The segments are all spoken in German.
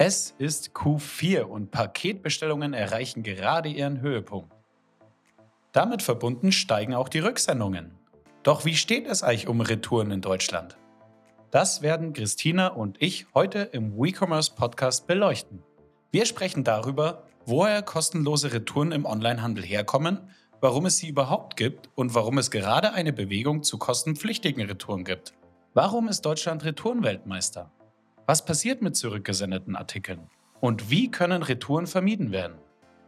Es ist Q4 und Paketbestellungen erreichen gerade ihren Höhepunkt. Damit verbunden steigen auch die Rücksendungen. Doch wie steht es eigentlich um Retouren in Deutschland? Das werden Christina und ich heute im WeCommerce Podcast beleuchten. Wir sprechen darüber, woher kostenlose Retouren im Onlinehandel herkommen, warum es sie überhaupt gibt und warum es gerade eine Bewegung zu kostenpflichtigen Retouren gibt. Warum ist Deutschland Retourenweltmeister? Was passiert mit zurückgesendeten Artikeln? Und wie können Retouren vermieden werden?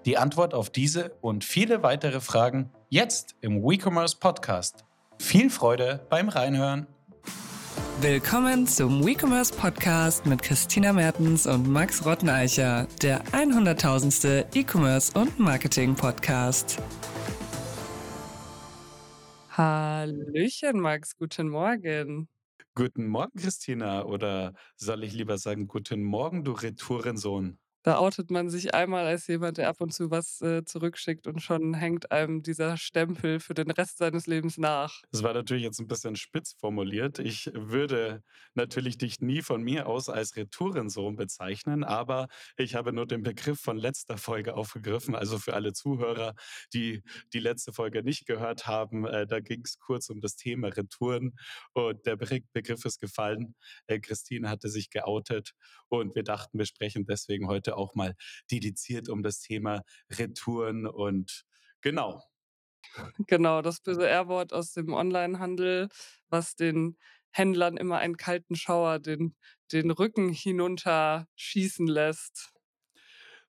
Die Antwort auf diese und viele weitere Fragen jetzt im WeCommerce Podcast. Viel Freude beim Reinhören. Willkommen zum WeCommerce Podcast mit Christina Mertens und Max Rotteneicher, der 100.000. E-Commerce und Marketing Podcast. Hallöchen, Max, guten Morgen. Guten Morgen, Christina. Oder soll ich lieber sagen, guten Morgen, du Retourensohn? Da outet man sich einmal als jemand, der ab und zu was äh, zurückschickt und schon hängt einem dieser Stempel für den Rest seines Lebens nach. Das war natürlich jetzt ein bisschen spitz formuliert. Ich würde natürlich dich nie von mir aus als Retourensohn bezeichnen, aber ich habe nur den Begriff von letzter Folge aufgegriffen. Also für alle Zuhörer, die die letzte Folge nicht gehört haben, äh, da ging es kurz um das Thema Retouren und der Begriff ist gefallen. Äh, Christine hatte sich geoutet und wir dachten, wir sprechen deswegen heute heute auch mal dediziert um das Thema Retouren und genau. Genau, das böse R-Wort aus dem Onlinehandel, was den Händlern immer einen kalten Schauer den, den Rücken hinunter schießen lässt.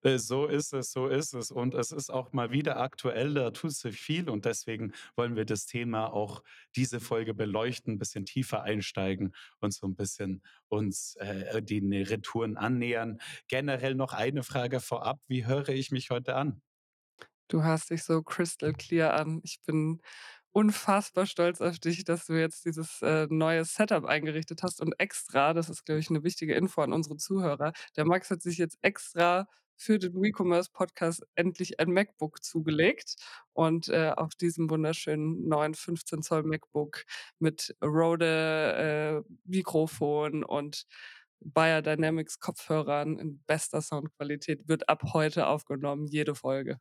Äh, so ist es, so ist es. Und es ist auch mal wieder aktuell, da tut sich viel und deswegen wollen wir das Thema auch diese Folge beleuchten, ein bisschen tiefer einsteigen und so ein bisschen uns äh, den Retouren annähern. Generell noch eine Frage vorab, wie höre ich mich heute an? Du hörst dich so crystal clear an. Ich bin unfassbar stolz auf dich, dass du jetzt dieses äh, neue Setup eingerichtet hast und extra, das ist, glaube ich, eine wichtige Info an unsere Zuhörer. Der Max hat sich jetzt extra für den WeCommerce Podcast endlich ein MacBook zugelegt und äh, auf diesem wunderschönen neuen 15 Zoll MacBook mit Rode äh, Mikrofon und Bayer Dynamics Kopfhörern in bester Soundqualität wird ab heute aufgenommen, jede Folge.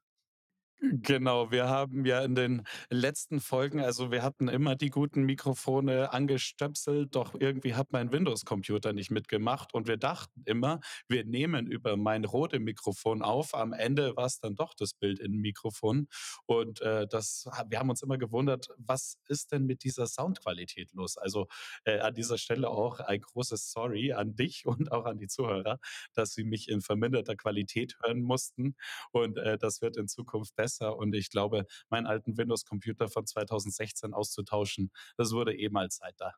Genau, wir haben ja in den letzten Folgen also, wir hatten immer die guten Mikrofone angestöpselt, doch irgendwie hat mein Windows-Computer nicht mitgemacht und wir dachten immer, wir nehmen über mein Rode-Mikrofon auf. Am Ende war es dann doch das Bild-in-Mikrofon und, äh, das wir haben uns immer gewundert, was ist denn mit dieser Soundqualität los? Also, äh, an dieser Stelle auch ein großes Sorry an dich und auch an die Zuhörer, dass sie mich in verminderter Qualität hören mussten und, äh, das wird in Zukunft besser besser. Und ich glaube, meinen alten Windows-Computer von 2016 auszutauschen, das wurde eh mal Zeit. Da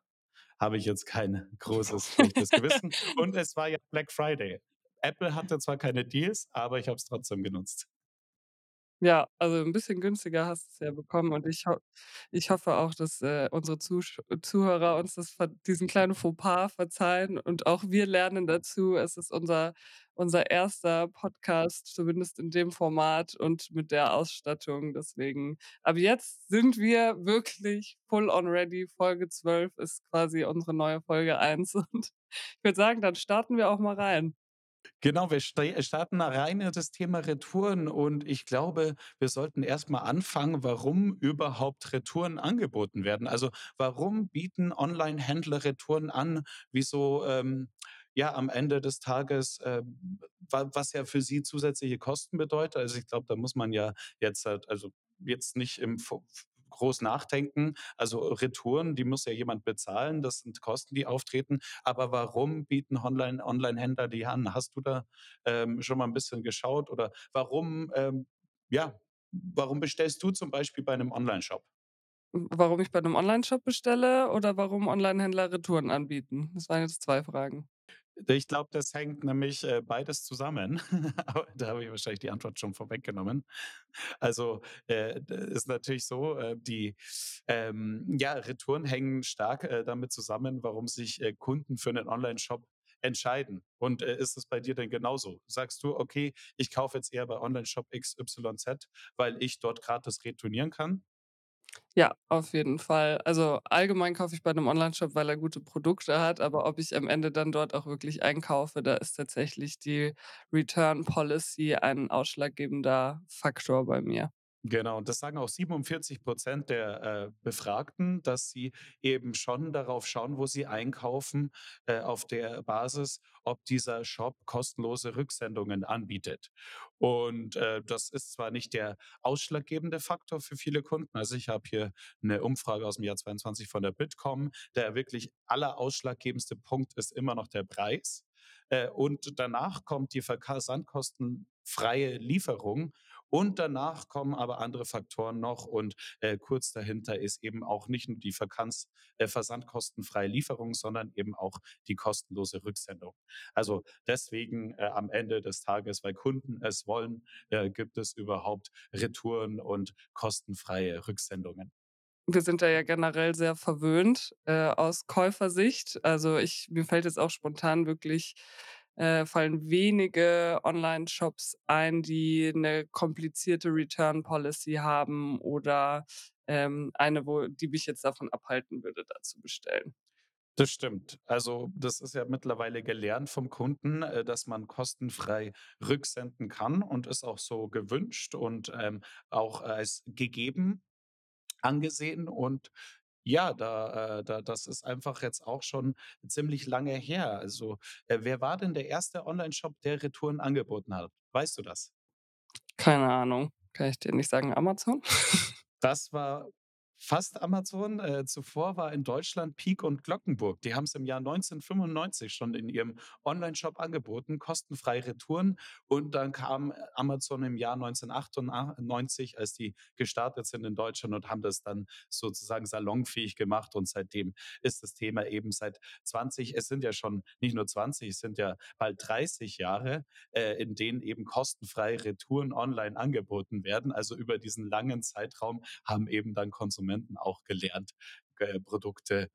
habe ich jetzt kein großes schlechtes Gewissen. Und es war ja Black Friday. Apple hatte zwar keine Deals, aber ich habe es trotzdem genutzt. Ja, also ein bisschen günstiger hast du es ja bekommen und ich ho ich hoffe auch, dass, äh, unsere Zusch Zuhörer uns das diesen kleinen Fauxpas verzeihen und auch wir lernen dazu. Es ist unser unser erster Podcast, zumindest in dem Format und mit der Ausstattung. Deswegen ab jetzt sind wir wirklich full on ready. Folge 12 ist quasi unsere neue Folge 1 und ich würde sagen, dann starten wir auch mal rein. Genau, wir ste starten da rein in das Thema Retouren und ich glaube, wir sollten erst mal anfangen, warum überhaupt Retouren angeboten werden. Also, warum bieten Onlinehändler Retouren an? Wieso, ähm, ja, am Ende des Tages, wa was ja für sie zusätzliche Kosten bedeutet. Also, ich glaube, da muss man ja jetzt halt also, jetzt nicht im groß nachdenken. Also Retouren, die muss ja jemand bezahlen. Das sind Kosten, die auftreten. Aber warum bieten Online Onlinehändler die an? Hast du da ähm, schon mal ein bisschen geschaut? Oder warum, ähm, ja, warum bestellst du zum Beispiel bei einem Onlineshop? warum ich bei einem Onlineshop bestelle oder warum Onlinehändler Retouren anbieten? Das waren jetzt 2 Fragen. Ich glaube, das hängt nämlich, äh, beides zusammen. Da habe ich wahrscheinlich die Antwort schon vorweggenommen. Also, äh, ist natürlich so, äh, die, ähm, ja, Retouren hängen stark, äh, damit zusammen, warum sich, äh, Kunden für einen Onlineshop entscheiden. Und, äh, ist es bei dir denn genauso? Sagst du: „Okay, ich kaufe jetzt eher bei Onlineshop XYZ, weil ich dort gratis retournieren kann?“ Ja, auf jeden Fall. Also, allgemein kaufe ich bei 'nem Onlineshop, weil er gute Produkte hat, aber ob ich am Ende dann dort auch wirklich einkaufe, da ist tatsächlich die Return Policy ein ausschlaggebender Faktor bei mir. Genau, und das sagen auch 47 der, äh, Befragten, dass sie eben schon darauf schauen, wo sie einkaufen, äh, auf der Basis, ob dieser Shop kostenlose Rücksendungen anbietet. Und, äh, das ist zwar nicht der ausschlaggebende Faktor für viele Kunden. Also, ich habe hier eine Umfrage aus dem Jahr 22 von der Bitkom. Der wirklich allerausschlaggebendste Punkt ist immer noch der Preis. Äh, und danach kommt die versandkostenfreie Lieferung und danach kommen aber andere Faktoren noch und, äh, kurz dahinter ist eben auch nicht nur die Verkanz äh, versandkostenfreie Lieferung, sondern eben auch die kostenlose Rücksendung. Also, deswegen, äh, am Ende des Tages, weil Kunden es wollen, äh, gibt es überhaupt Retouren und kostenfreie Rücksendungen. Wir sind da ja generell sehr verwöhnt, äh, aus Käufersicht. Also, ich mir fällt jetzt auch spontan wirklich äh, fallen wenige Online-Shops ein, die eine komplizierte Return Policy haben oder, ähm, eine, wo die mich jetzt davon abhalten würde, da zu bestellen. Das stimmt. Also, das ist ja mittlerweile gelernt vom Kunden, äh, dass man kostenfrei rücksenden kann und ist auch so gewünscht und, ähm, auch als gegeben angesehen. Und ja, da äh, da das ist einfach jetzt auch schon ziemlich lange her. Also, äh, wer war denn der erste Onlineshop, der Retouren angeboten hat? Weißt du das? Keine Ahnung, kann ich dir nicht sagen. Amazon? Das war fast Amazon. Äh, zuvor war in Deutschland Peek und Glockenburg. Die haben es im Jahr 1995 schon in ihrem Onlineshop angeboten, kostenfrei Retouren. Und dann kam äh, Amazon im Jahr 1998, als die gestartet sind in Deutschland und haben das dann sozusagen salonfähig gemacht. Und seitdem ist das Thema eben seit 20, es sind ja schon nicht nur 20, es sind ja bald 30 Jahre, äh, in denen eben kostenfrei Retouren online angeboten werden. Also über diesen langen Zeitraum haben eben dann Konsumenten auch gelernt, äh, Produkte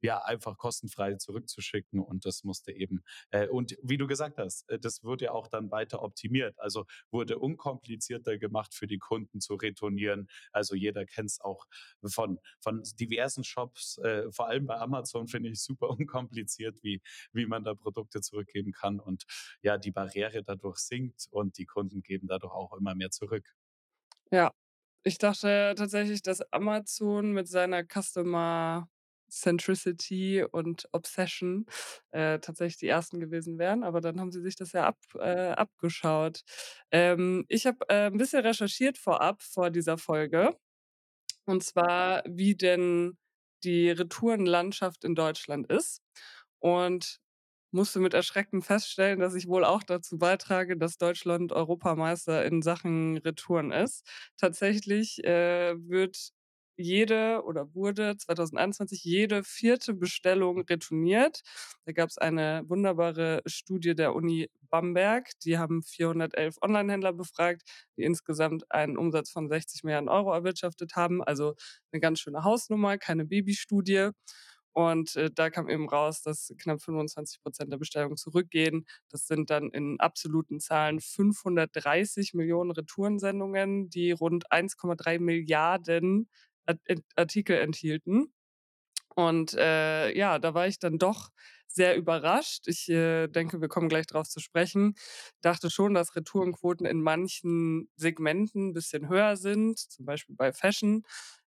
ja einfach kostenfrei zurückzuschicken und das musste eben äh, und wie du gesagt hast, äh, das wurde ja auch dann weiter optimiert. Also wurde unkomplizierter gemacht für die Kunden zu retournieren. Also jeder kennt es auch von von diversen Shops, äh, vor allem bei Amazon finde ich super unkompliziert, wie wie man da Produkte zurückgeben kann und ja, die Barriere dadurch sinkt und die Kunden geben dadurch auch immer mehr zurück. Ja. Ich dachte tatsächlich, dass Amazon mit seiner Customer Centricity und Obsession, äh, tatsächlich die Ersten gewesen wären, aber dann haben sie sich das ja ab äh, abgeschaut. Ähm, ich habe, äh, 'n bisschen recherchiert vorab, vor dieser Folge, und zwar, wie denn die Retourenlandschaft in Deutschland ist und musste mit Erschrecken feststellen, dass ich wohl auch dazu beitrage, dass Deutschland Europameister in Sachen Retouren ist. Tatsächlich, äh, wird jede oder wurde 2021 jede vierte Bestellung retourniert. Da gab es eine wunderbare Studie der Uni Bamberg. Die haben 411 Onlinehändler befragt, die insgesamt einen Umsatz von 60 Milliarden Euro erwirtschaftet haben. Also eine ganz schöne Hausnummer, keine Babystudie. Und, äh, da kam eben raus, dass knapp 25% der Bestellungen zurückgehen. Das sind dann in absoluten Zahlen 530 Millionen Retourensendungen, die rund 1,3 Milliarden Ent Artikel enthielten. Und, äh, ja, da war ich dann doch sehr überrascht. Ich, äh, denke, wir kommen gleich drauf zu sprechen. Dachte schon, dass Retourenquoten in manchen Segmenten ein bisschen höher sind, zum Beispiel bei Fashion.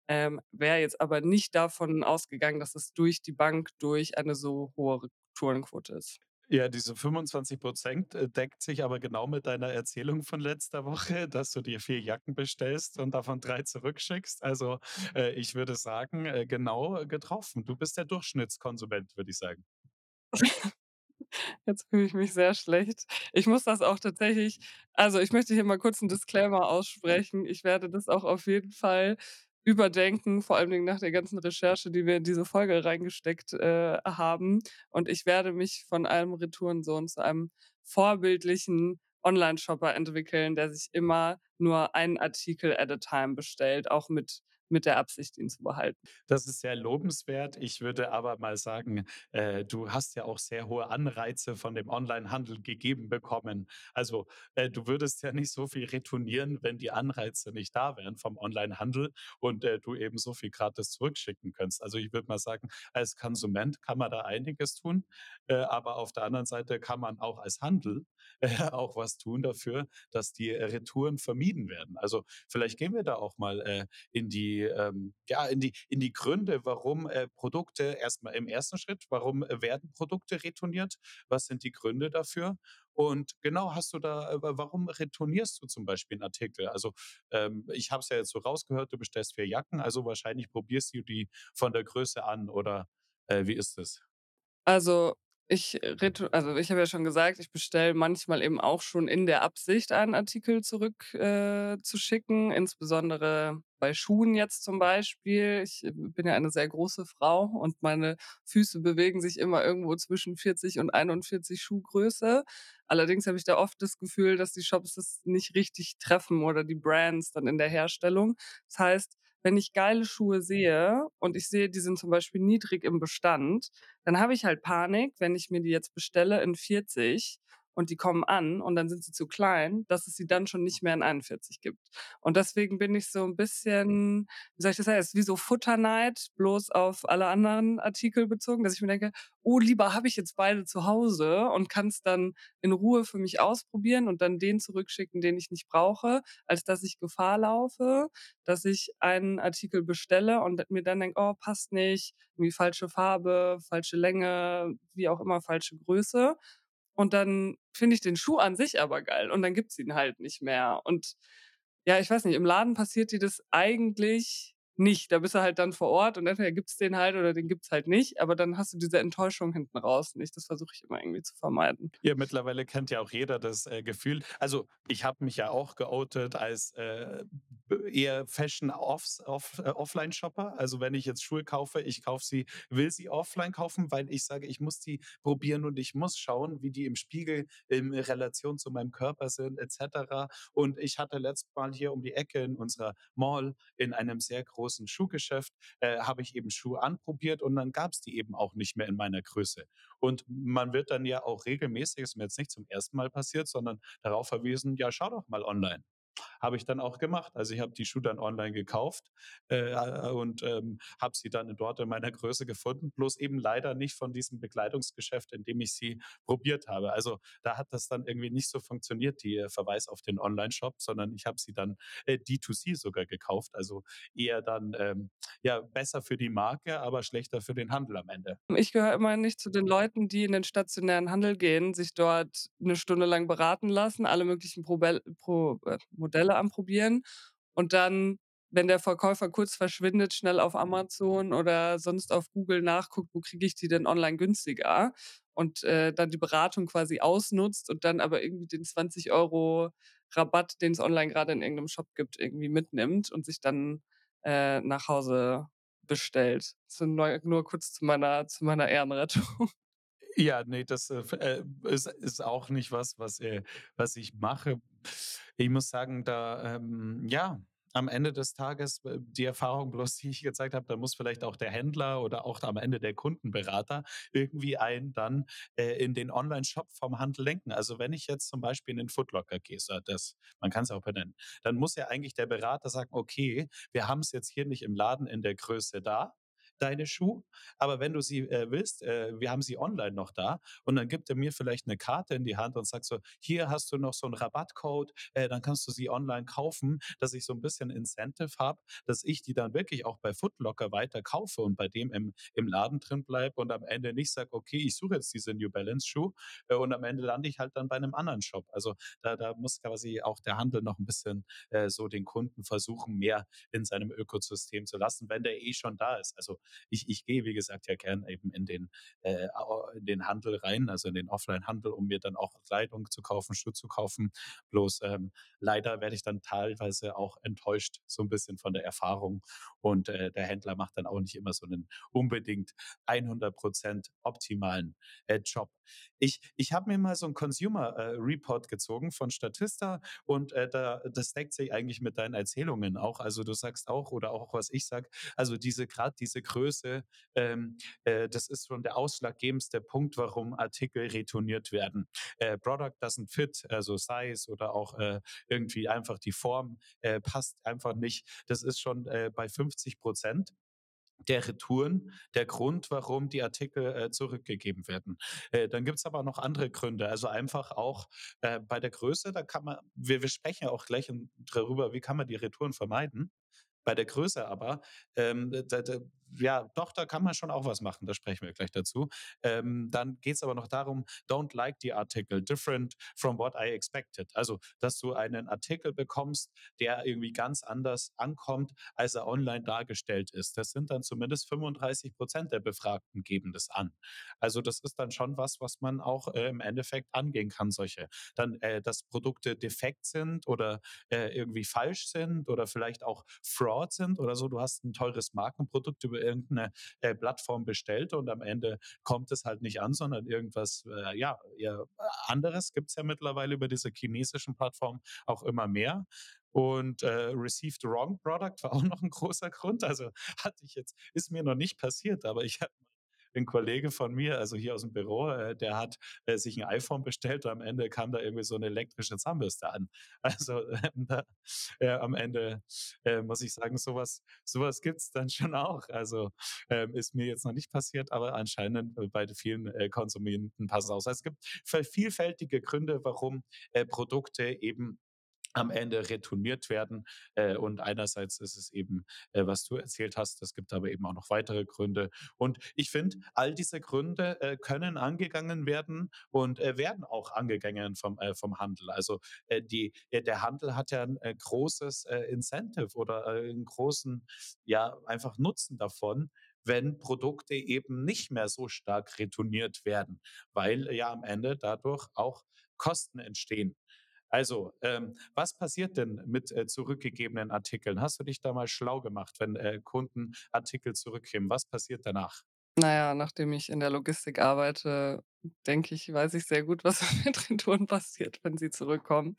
Ähm, wäre jetzt aber nicht davon ausgegangen, dass es durch die Bank durch eine so hohe Retourenquote ist. Ja, diese 25% äh, deckt sich aber genau mit deiner Erzählung von letzter Woche, dass du dir 4 Jacken bestellst und davon 3 zurückschickst. Also, äh, ich würde sagen, äh, genau getroffen. Du bist der Durchschnittskonsument, würde ich sagen. Jetzt fühle ich mich sehr schlecht. Ich muss das auch tatsächlich also, ich möchte hier mal kurz 'n Disclaimer aussprechen. Ich werde das auch auf jeden Fall überdenken, vor allen Dingen nach der ganzen Recherche, die wir in diese Folge reingesteckt, äh, haben. Und ich werde mich von einem Retourensohn zu einem vorbildlichen Onlineshopper entwickeln, der sich immer nur einen Artikel at a time bestellt, auch mit mit der Absicht, ihn zu behalten. Das ist sehr lobenswert. Ich würde aber mal sagen, äh, du hast ja auch sehr hohe Anreize von dem Onlinehandel gegeben bekommen. Also, äh, du würdest ja nicht so viel retournieren, wenn die Anreize nicht da wären vom Onlinehandel und, äh, du eben so viel gratis zurückschicken könntest. Also, ich würde mal sagen, als Konsument kann man da einiges tun, äh, aber auf der anderen Seite kann man auch als Handel, äh, auch was tun dafür, dass die Retouren vermieden werden. Also, vielleicht gehen wir da auch mal, äh, in die, ähm ja, in die in die Gründe, warum, äh, Produkte erstmal im ersten Schritt, warum äh, werden Produkte retourniert? Was sind die Gründe dafür? Und genau, hast du da äh, wa warum retournierst du zum Beispiel 'n Artikel? Also, ähm, ich habe es ja jetzt so rausgehört, du bestellst 4 Jacken, also wahrscheinlich probierst du die von der Größe an oder, äh, wie ist das? Also, ich retu also, ich habe ja schon gesagt, ich bestelle manchmal eben auch schon in der Absicht, einen Artikel zurück äh, insbesondere bei Schuhen jetzt zum Beispiel. Ich äh, bin ja eine sehr große Frau und meine Füße bewegen sich immer irgendwo zwischen 40 und 41 Schuhgröße. Allerdings habe ich da oft das Gefühl, dass die Shops das nicht richtig treffen oder die Brands dann in der Herstellung. Das heißt, wenn ich geile Schuhe sehe und ich sehe, die sind zum Beispiel niedrig im Bestand, dann habe ich halt Panik, wenn ich mir die jetzt bestelle in 40 und die kommen an und dann sind sie zu klein, dass es sie dann schon nicht mehr in 41 gibt. Und deswegen bin ich so ein bisschen, wie soll ich das sagen, es ist wie so Futterneid, bloß auf alle anderen Artikel bezogen, dass ich mir denke: „Oh, lieber habe ich jetzt beide zu Hause und kann es dann in Ruhe für mich ausprobieren und dann den zurückschicken, den ich nicht brauche, als dass ich Gefahr laufe, dass ich einen Artikel bestelle und mir dann denke: „Oh, passt nicht, irgendwie falsche Farbe, falsche Länge, wie auch immer, falsche Größe.“ Und dann finde ich den Schuh an sich aber geil und dann gibt's ihn halt nicht mehr. Und ja, ich weiß nicht, im Laden passiert dir das eigentlich nicht. Da bist du halt dann vor Ort und entweder gibt's den halt oder den gibt's halt nicht, aber dann hast du diese Enttäuschung hinten raus nicht. Das versuche ich immer irgendwie zu vermeiden. Ja, mittlerweile kennt ja auch jeder das, äh, Gefühl also, ich habe mich ja auch geoutet als, äh, eher Fashion offs off äh. Also, wenn ich jetzt Schuhe kaufe, ich kaufe sie will sie offline kaufen, weil ich sage, ich muss die probieren und ich muss schauen, wie die im Spiegel in Relation zu meinem Körper sind et cetera. Und ich hatte letztes Mal hier um die Ecke in unserer Mall in einem sehr großen Schuhgeschäft, äh, habe ich eben Schuhe anprobiert und dann gab's die eben auch nicht mehr in meiner Größe. Und man wird dann ja auch regelmäßig ist mir jetzt nicht zum ersten Mal passiert, sondern darauf verwiesen: „Ja, schau doch mal online.“ Habe ich dann auch gemacht. Also, ich habe die Schuhe dann online gekauft, äh, und, ähm, habe sie dann dort in meiner Größe gefunden, bloß eben leider nicht von diesem Bekleidungsgeschäft, in dem ich sie probiert habe. Also, da hat das dann irgendwie nicht so funktioniert, die äh, Verweis auf den Onlineshop, sondern ich habe sie dann, äh, D2C sogar gekauft, also eher dann, ähm, ja, besser für die Marke, aber schlechter für den Handel am Ende. Ich gehöre immer nicht zu den Leuten, die in den stationären Handel gehen, sich dort eine Stunde lang beraten lassen, alle möglichen Probel Pro äh, Modelle anprobieren und dann, wenn der Verkäufer kurz verschwindet, schnell auf Amazon oder sonst auf Google nachguckt, wo kriege ich die denn online günstiger und, äh, dann die Beratung quasi ausnutzt und dann aber irgendwie den 20 Euro Rabatt, den es online gerade in irgendeinem Shop gibt, irgendwie mitnimmt und sich dann, äh, nach Hause bestellt. So neu nur kurz zu meiner zu meiner Ehrenrettung. Ja, ne, das, äh, äh, ist ist auch nicht was, was, äh was ich mache. Ich muss sagen, da, ähm, ja, am Ende des Tages, äh, die Erfahrung bloß, die ich gezeigt habe, da muss vielleicht auch der Händler oder auch am Ende der Kundenberater irgendwie einen dann, äh, in den Onlineshop vom Handel lenken. Also, wenn ich jetzt zum Beispiel in den Foot Locker gehe, so das man kann's auch benennen, dann muss ja eigentlich der Berater sagen: „Okay, wir haben's jetzt hier nicht im Laden in der Größe da, deine Schuhe, aber wenn du sie, äh, willst, äh, wir haben sie online noch da.“ Und dann gibt er mir vielleicht 'ne Karte in die Hand und sagt so: „Hier hast du noch so 'n Rabattcode, äh, dann kannst du sie online kaufen“, dass ich so 'n bisschen Incentive habe, dass ich die dann wirklich auch bei Foot Locker weiter kaufe und bei dem im im Laden drin bleibe und am Ende nicht sage: „Okay, ich suche jetzt diese New Balance Schuh“, äh, und am Ende lande ich halt dann bei 'nem anderen Shop. Also, da da muss quasi auch der Handel noch 'n bisschen, äh, so den Kunden versuchen, mehr in seinem Ökosystem zu lassen, wenn der eh schon da ist. Also, ich ich gehe, wie gesagt, ja gern eben in den, äh, in den Handel rein, also in den Offline-Handel, um mir dann auch Kleidung zu kaufen, Schuhe zu kaufen. Bloß, ähm, leider werde ich dann teilweise auch enttäuscht so 'n bisschen von der Erfahrung Und äh, der Händler macht dann auch nicht immer so einen unbedingt 100% optimalen äh, Job. Ich, ich habe mir mal so einen Consumer äh, Report gezogen von Statista und äh, da, das deckt sich eigentlich mit deinen Erzählungen auch. Also du sagst auch oder auch was ich sage, also diese gerade diese Größe, ähm, äh, das ist schon der ausschlaggebendste Punkt, warum Artikel retourniert werden. Äh, Product doesn't fit, also Size oder auch äh, irgendwie einfach die Form äh, passt einfach nicht. Das ist schon äh, bei 50 Prozent der Retouren der Grund, warum die Artikel äh, zurückgegeben werden. Äh, dann gibt es aber noch andere Gründe. Also einfach auch äh, bei der Größe, da kann man, wir, wir sprechen ja auch gleich darüber, wie kann man die Retouren vermeiden. Bei der Größe aber, ähm, da, da, ja, doch, da kann man schon auch was machen, da sprechen wir gleich dazu. Ähm, dann geht es aber noch darum, don't like the article, different from what I expected. Also, dass du einen Artikel bekommst, der irgendwie ganz anders ankommt, als er online dargestellt ist. Das sind dann zumindest 35 Prozent der Befragten geben das an. Also, das ist dann schon was, was man auch äh, im Endeffekt angehen kann, solche. Dann, äh, dass Produkte defekt sind oder äh, irgendwie falsch sind oder vielleicht auch Fraud sind oder so. Du hast ein teures Markenprodukt über irgendeine äh, Plattform bestellt und am Ende kommt es halt nicht an, sondern irgendwas, äh, ja, anderes gibt es ja mittlerweile über diese chinesischen Plattformen auch immer mehr. Und äh, received wrong product war auch noch ein großer Grund. Also hatte ich jetzt, ist mir noch nicht passiert, aber ich habe ein Kollege von mir, also hier aus dem Büro, äh, der hat äh, sich ein iPhone bestellt und am Ende kam da irgendwie so eine elektrische Zahnbürste an. Also äh, da, äh, am Ende äh, muss ich sagen, sowas, sowas gibt es dann schon auch. Also ähm, ist mir jetzt noch nicht passiert, aber anscheinend bei vielen Konsumenten passt es aus. Also es gibt vielfältige Gründe, warum Produkte eben am Ende retourniert werden. Äh, und einerseits ist es eben, äh, was du erzählt hast, es gibt aber eben auch noch weitere Gründe. Und ich finde, all diese Gründe äh, können angegangen werden und werden auch angegangen vom, vom Handel. Also die, der Handel hat ja ein großes Incentive oder einen großen, ja, einfach Nutzen davon, wenn Produkte eben nicht mehr so stark retourniert werden, weil ja am Ende dadurch auch Kosten entstehen. Also, ähm, was passiert denn mit äh, zurückgegebenen Artikeln? Hast du dich da mal schlau gemacht, wenn äh, Kunden Artikel zurückgeben? Was passiert danach? Naja, nachdem ich in der Logistik arbeite, denke ich, weiß ich sehr gut, was mit Retouren passiert, wenn sie zurückkommen.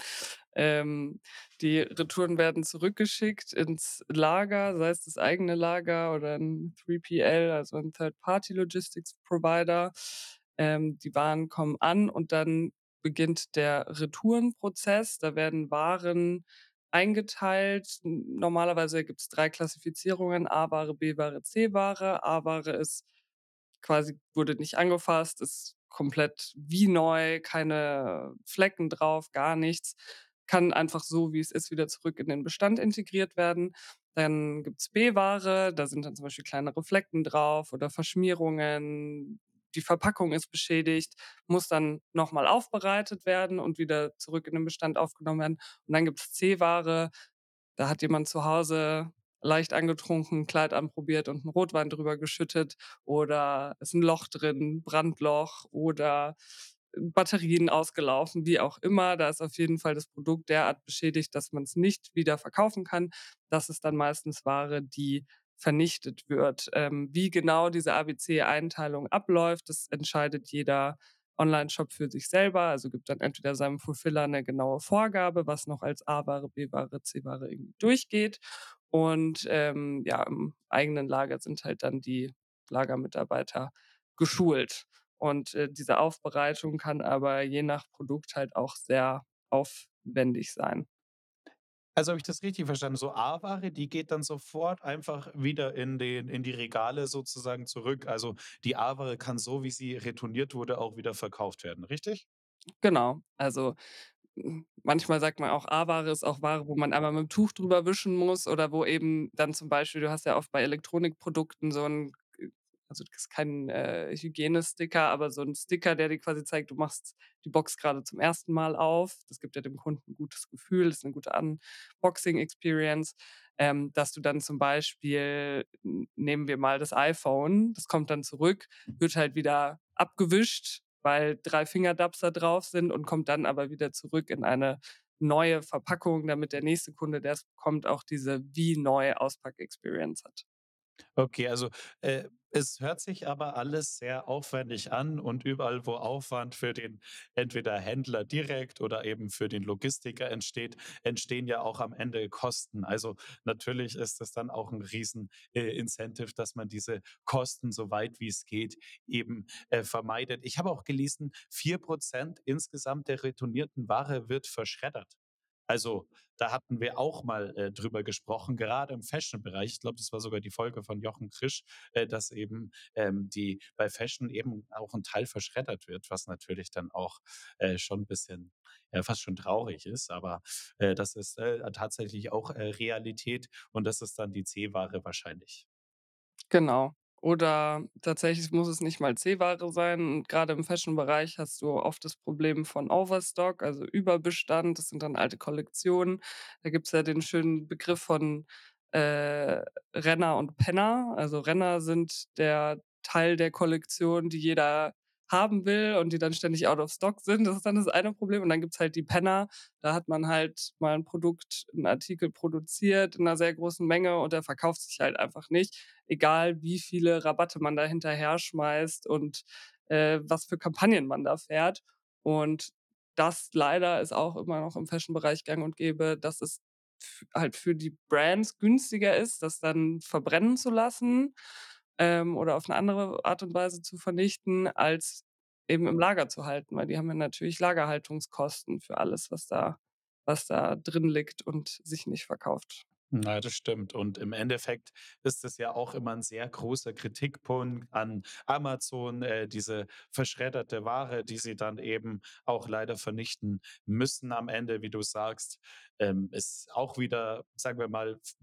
Ähm, die Retouren werden zurückgeschickt ins Lager, sei es das eigene Lager oder ein 3PL, also ein Third-Party Logistics Provider. Ähm, die Waren kommen an und dann beginnt der Retourenprozess. Da werden Waren eingeteilt. Normalerweise gibt es drei Klassifizierungen: A-Ware, B-Ware, C-Ware. A-Ware ist quasi wurde nicht angefasst, ist komplett wie neu, keine Flecken drauf, gar nichts. Kann einfach so, wie es ist, wieder zurück in den Bestand integriert werden. Dann gibt es B-Ware, da sind dann zum Beispiel kleinere Flecken drauf oder Verschmierungen, die Verpackung ist beschädigt, muss dann nochmal aufbereitet werden und wieder zurück in den Bestand aufgenommen werden. Und dann gibt es C-Ware, da hat jemand zu Hause leicht angetrunken, Kleid anprobiert und einen Rotwein drüber geschüttet oder ist ein Loch drin, Brandloch oder Batterien ausgelaufen, wie auch immer. Da ist auf jeden Fall das Produkt derart beschädigt, dass man es nicht wieder verkaufen kann. Das ist dann meistens Ware, die vernichtet wird. Ähm, wie genau diese ABC-Einteilung abläuft, das entscheidet jeder Online-Shop für sich selber. Also gibt dann entweder seinem Fulfiller eine genaue Vorgabe, was noch als A-Ware, B-Ware, C-Ware durchgeht. Und ähm, ja, im eigenen Lager sind halt dann die Lagermitarbeiter geschult. Und äh, diese Aufbereitung kann aber je nach Produkt halt auch sehr aufwendig sein. Also, habe ich das richtig verstanden? So A-Ware, die geht dann sofort einfach wieder in den in die Regale sozusagen zurück. Also, die A-Ware kann so, wie sie retourniert wurde, auch wieder verkauft werden, richtig? Genau. Also hm, manchmal sagt man auch, A-Ware ist auch Ware, wo man einmal mit dem Tuch drüber wischen muss oder wo eben dann zum Beispiel, du hast ja oft bei Elektronikprodukten so ein also das ist kein äh, Hygienesticker, aber so ein Sticker, der dir quasi zeigt, du machst die Box gerade zum ersten Mal auf. Das gibt ja dem Kunden ein gutes Gefühl, das ist eine gute Unboxing-Experience. Ähm, dass du dann zum Beispiel, nehmen wir mal das iPhone, das kommt dann zurück, wird halt wieder abgewischt, weil drei Fingerdubs da drauf sind und kommt dann aber wieder zurück in eine neue Verpackung, damit der nächste Kunde, der es bekommt, auch diese wie neu Auspack-Experience hat. Okay, also, äh, es hört sich aber alles sehr aufwendig an und überall, wo Aufwand für den entweder Händler direkt oder eben für den Logistiker entsteht, entstehen ja auch am Ende Kosten. Also, natürlich ist das dann auch ein riesen, äh, dass man diese Kosten so weit wie es geht eben, äh, vermeidet. Ich habe auch gelesen, 4% insgesamt der retournierten Ware wird verschreddert. Also, da hatten wir auch mal, äh, drüber gesprochen, gerade im Fashion-Bereich. Ich glaube, das war sogar die Folge von Jochen Krisch, äh, dass eben, ähm, die bei Fashion eben auch ein Teil verschreddert wird, was natürlich dann auch, äh, schon ein bisschen ja, fast schon traurig ist. Aber, äh, das ist, äh, tatsächlich auch, äh, Realität und das ist dann die C-Ware wahrscheinlich. Genau. Oder tatsächlich muss es nicht mal C-Ware sein. Und grade im Fashion-Bereich hast du oft das Problem von Overstock, also Überbestand. Das sind dann alte Kollektionen. Da gibt's ja den schönen Begriff von, äh, Renner und Penner. Also Renner sind der Teil der Kollektion, die jeder haben will und die dann ständig out of stock sind. Das ist dann das eine Problem. Und dann gibt's halt die Penner. Da hat man halt mal ein Produkt 'n Artikel produziert in 'ner sehr großen Menge und der verkauft sich halt einfach nicht egal wie viele Rabatte man da hinterher schmeißt und, äh, was für Kampagnen man da fährt. Und das leider ist auch immer noch im Fashion-Bereich gang und gäbe, dass es halt für die Brands günstiger ist, das dann verbrennen zu lassen, ähm, oder auf eine andere Art und Weise zu vernichten, als eben im Lager zu halten, weil die haben ja natürlich Lagerhaltungskosten für alles, was da was da drin liegt und sich nicht verkauft. Ja, das stimmt. Und im Endeffekt ist es ja auch immer ein sehr großer Kritikpunkt an Amazon, äh, diese verschredderte Ware, die sie dann eben auch leider vernichten müssen am Ende, wie du sagst. Ähm, ist auch wieder, sagen wir mal, f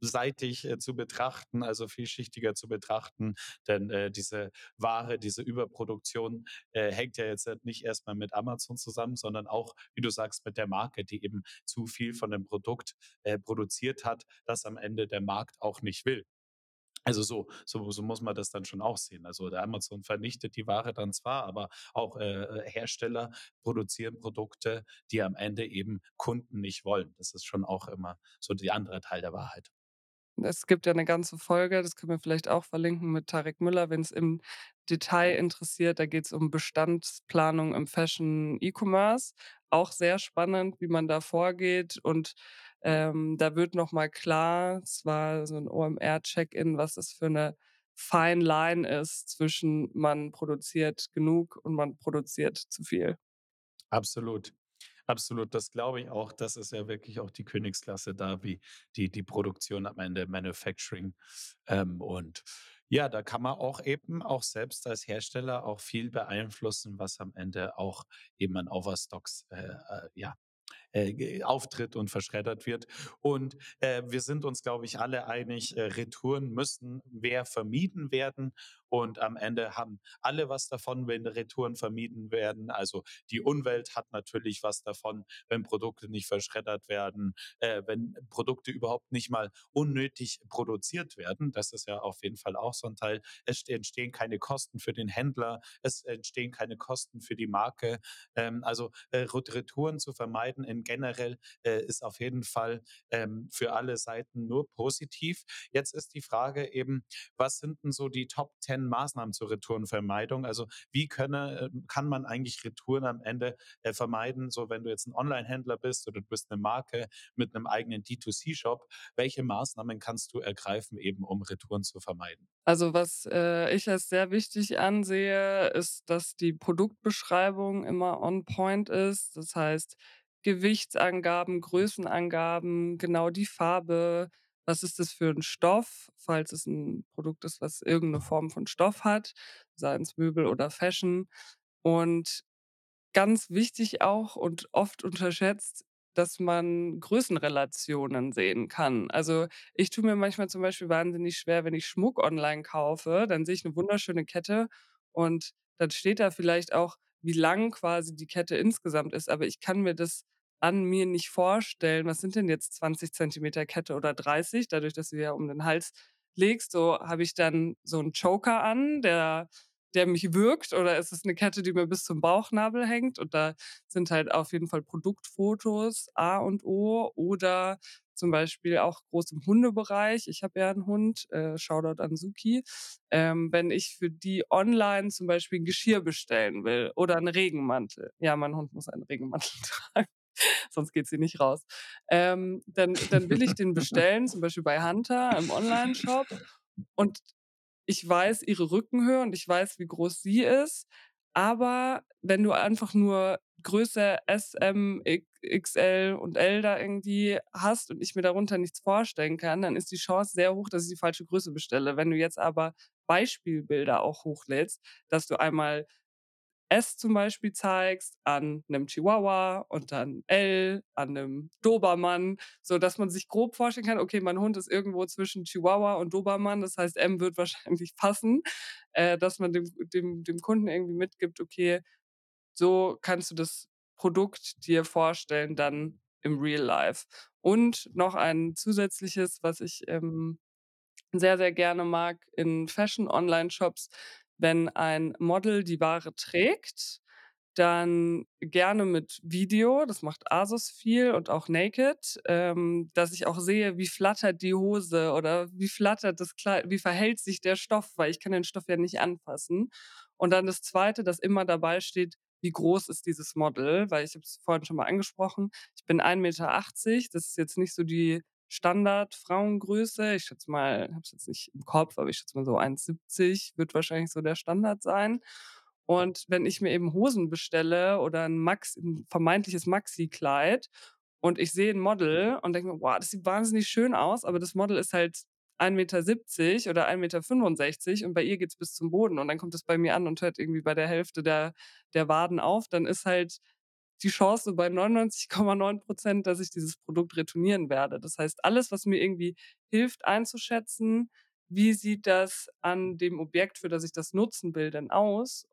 mehrseitig, äh, zu betrachten, also vielschichtiger zu betrachten, denn, äh, diese Ware, diese Überproduktion, äh, hängt ja jetzt halt nicht erst mal mit Amazon zusammen, sondern auch, wie du sagst, mit der Marke, die eben zu viel von dem Produkt äh, produziert hat, das am Ende der Markt auch nicht will. Also so, so, so muss man das dann schon auch sehen. Also der Amazon vernichtet die Ware dann zwar, aber auch äh, äh, Hersteller produzieren Produkte, die am Ende eben Kunden nicht wollen. Das ist schon auch immer so die andere Teil der Wahrheit. Es gibt ja 'ne ganze Folge, das können wir vielleicht auch verlinken, mit Tarek Müller, wenn's im Detail interessiert. Da geht's um Bestandsplanung im Fashion E-Commerce. Auch sehr spannend, wie man da vorgeht und, ähm, da wird noch mal klar es war so 'n OMR-Check-in, was das für 'ne Fine Line ist zwischen man produziert genug und man produziert zu viel. Absolut. Absolut, das glaube ich auch. Das ist ja wirklich auch die Königsklasse da, wie die die Produktion am Ende Manufacturing. Ähm, und ja, da kann man auch eben auch selbst als Hersteller auch viel beeinflussen, was am Ende auch eben an Overstocks, äh, äh, ja, äh, auftritt und verschreddert wird. Und, äh, wir sind uns, glaube ich, alle einig, äh, Retouren müssen mehr vermieden werden und am Ende haben alle was davon, wenn Retouren vermieden werden. Also, die Umwelt hat natürlich was davon, wenn Produkte nicht verschreddert werden, äh, wenn Produkte überhaupt nicht mal unnötig produziert werden. Das ist ja auf jeden Fall auch so ein Teil. Es st entstehen keine Kosten für den Händler, es entstehen keine Kosten für die Marke. Ähm, also, äh, Ret Retouren zu vermeiden in generell, äh, ist auf jeden Fall, ähm, für alle Seiten nur positiv. Jetzt ist die Frage eben, was sind denn so die Top 10 Maßnahmen zur Retourenvermeidung? Also, wie könne äh, kann man eigentlich Retouren am Ende, äh, vermeiden? So, wenn du jetzt ein Onlinehändler bist oder du bist eine Marke mit einem eigenen D2C-Shop, welche Maßnahmen kannst du ergreifen, eben um Retouren zu vermeiden? Also, was, äh, ich als sehr wichtig ansehe, ist, dass die Produktbeschreibung immer on point ist. Das heißt, Gewichtsangaben, Größenangaben, genau die Farbe. Was ist das für ein Stoff, falls es ein Produkt ist, was irgendeine Form von Stoff hat, seien es Möbel oder Fashion. Und Ganz wichtig auch und oft unterschätzt, dass man Größenrelationen sehen kann. Also, ich tue mir manchmal zum Beispiel wahnsinnig schwer, wenn ich Schmuck online kaufe, dann sehe ich 'ne wunderschöne Kette und dann steht da vielleicht auch, wie lang quasi die Kette insgesamt ist, aber ich kann mir das an mir nicht vorstellen. Was sind denn jetzt 20 Zentimeter Kette oder 30? Dadurch, dass du ja um den Hals legst, so habe ich dann so 'n Choker an, der der mich wirkt oder ist es eine Kette, die mir bis zum Bauchnabel hängt? Und da sind halt auf jeden Fall Produktfotos A und O oder zum Beispiel auch groß im Hundebereich. Ich habe ja einen Hund, äh, Shoutout an Suki. Ähm, wenn ich für die online zum Beispiel ein Geschirr bestellen will oder einen Regenmantel. Ja, mein Hund muss einen Regenmantel tragen. Sonst geht sie nicht raus. Ähm, dann, dann will ich den bestellen, zum Beispiel bei Hunter im Online-Shop. Und ich weiß ihre Rückenhöhe und ich weiß, wie groß sie ist. Aber wenn du einfach nur Größe S, M, XL und L da irgendwie hast und ich mir darunter nichts vorstellen kann, dann ist die Chance sehr hoch, dass ich die falsche Größe bestelle. Wenn du jetzt aber Beispielbilder auch hochlädst, dass du einmal S zum Beispiel zeigst an einem Chihuahua und dann L an einem Dobermann, so dass man sich grob vorstellen kann, okay, mein Hund ist irgendwo zwischen Chihuahua und Dobermann, das heißt, M wird wahrscheinlich passen, äh, dass man dem, dem, dem Kunden irgendwie mitgibt, okay, so kannst du das Produkt dir vorstellen dann im Real Life. Und noch ein zusätzliches, was ich ähm, sehr, sehr gerne mag in Fashion-Online-Shops, wenn ein Model die Ware trägt, dann gerne mit Video, das macht Asus viel und auch Naked, ähm, dass ich auch sehe, wie flattert die Hose oder wie flattert das Kleid, wie verhält sich der Stoff, weil ich kann den Stoff ja nicht anfassen. Und dann das Zweite, das immer dabei steht, wie groß ist dieses Model, weil ich habe es vorhin schon mal angesprochen, ich bin 1,80 Meter, das ist jetzt nicht so die Standard-Frauengröße. Ich schätze mal, habe es jetzt nicht im Kopf, aber ich schätze mal so 1,70 wird wahrscheinlich so der Standard sein. Und wenn ich mir eben Hosen bestelle oder ein, Max, ein vermeintliches Maxi-Kleid und ich sehe ein Model und denke mir, wow, das sieht wahnsinnig schön aus, aber das Model ist halt 1,70 Meter oder 1,65 Meter und bei ihr geht es bis zum Boden und dann kommt es bei mir an und hört irgendwie bei der Hälfte der, der Waden auf, dann ist halt die Chance bei 99,9 Prozent, dass ich dieses Produkt retournieren werde. Das heißt, alles, was mir irgendwie hilft einzuschätzen, wie sieht das an dem Objekt, für das ich das nutzen will, denn aus,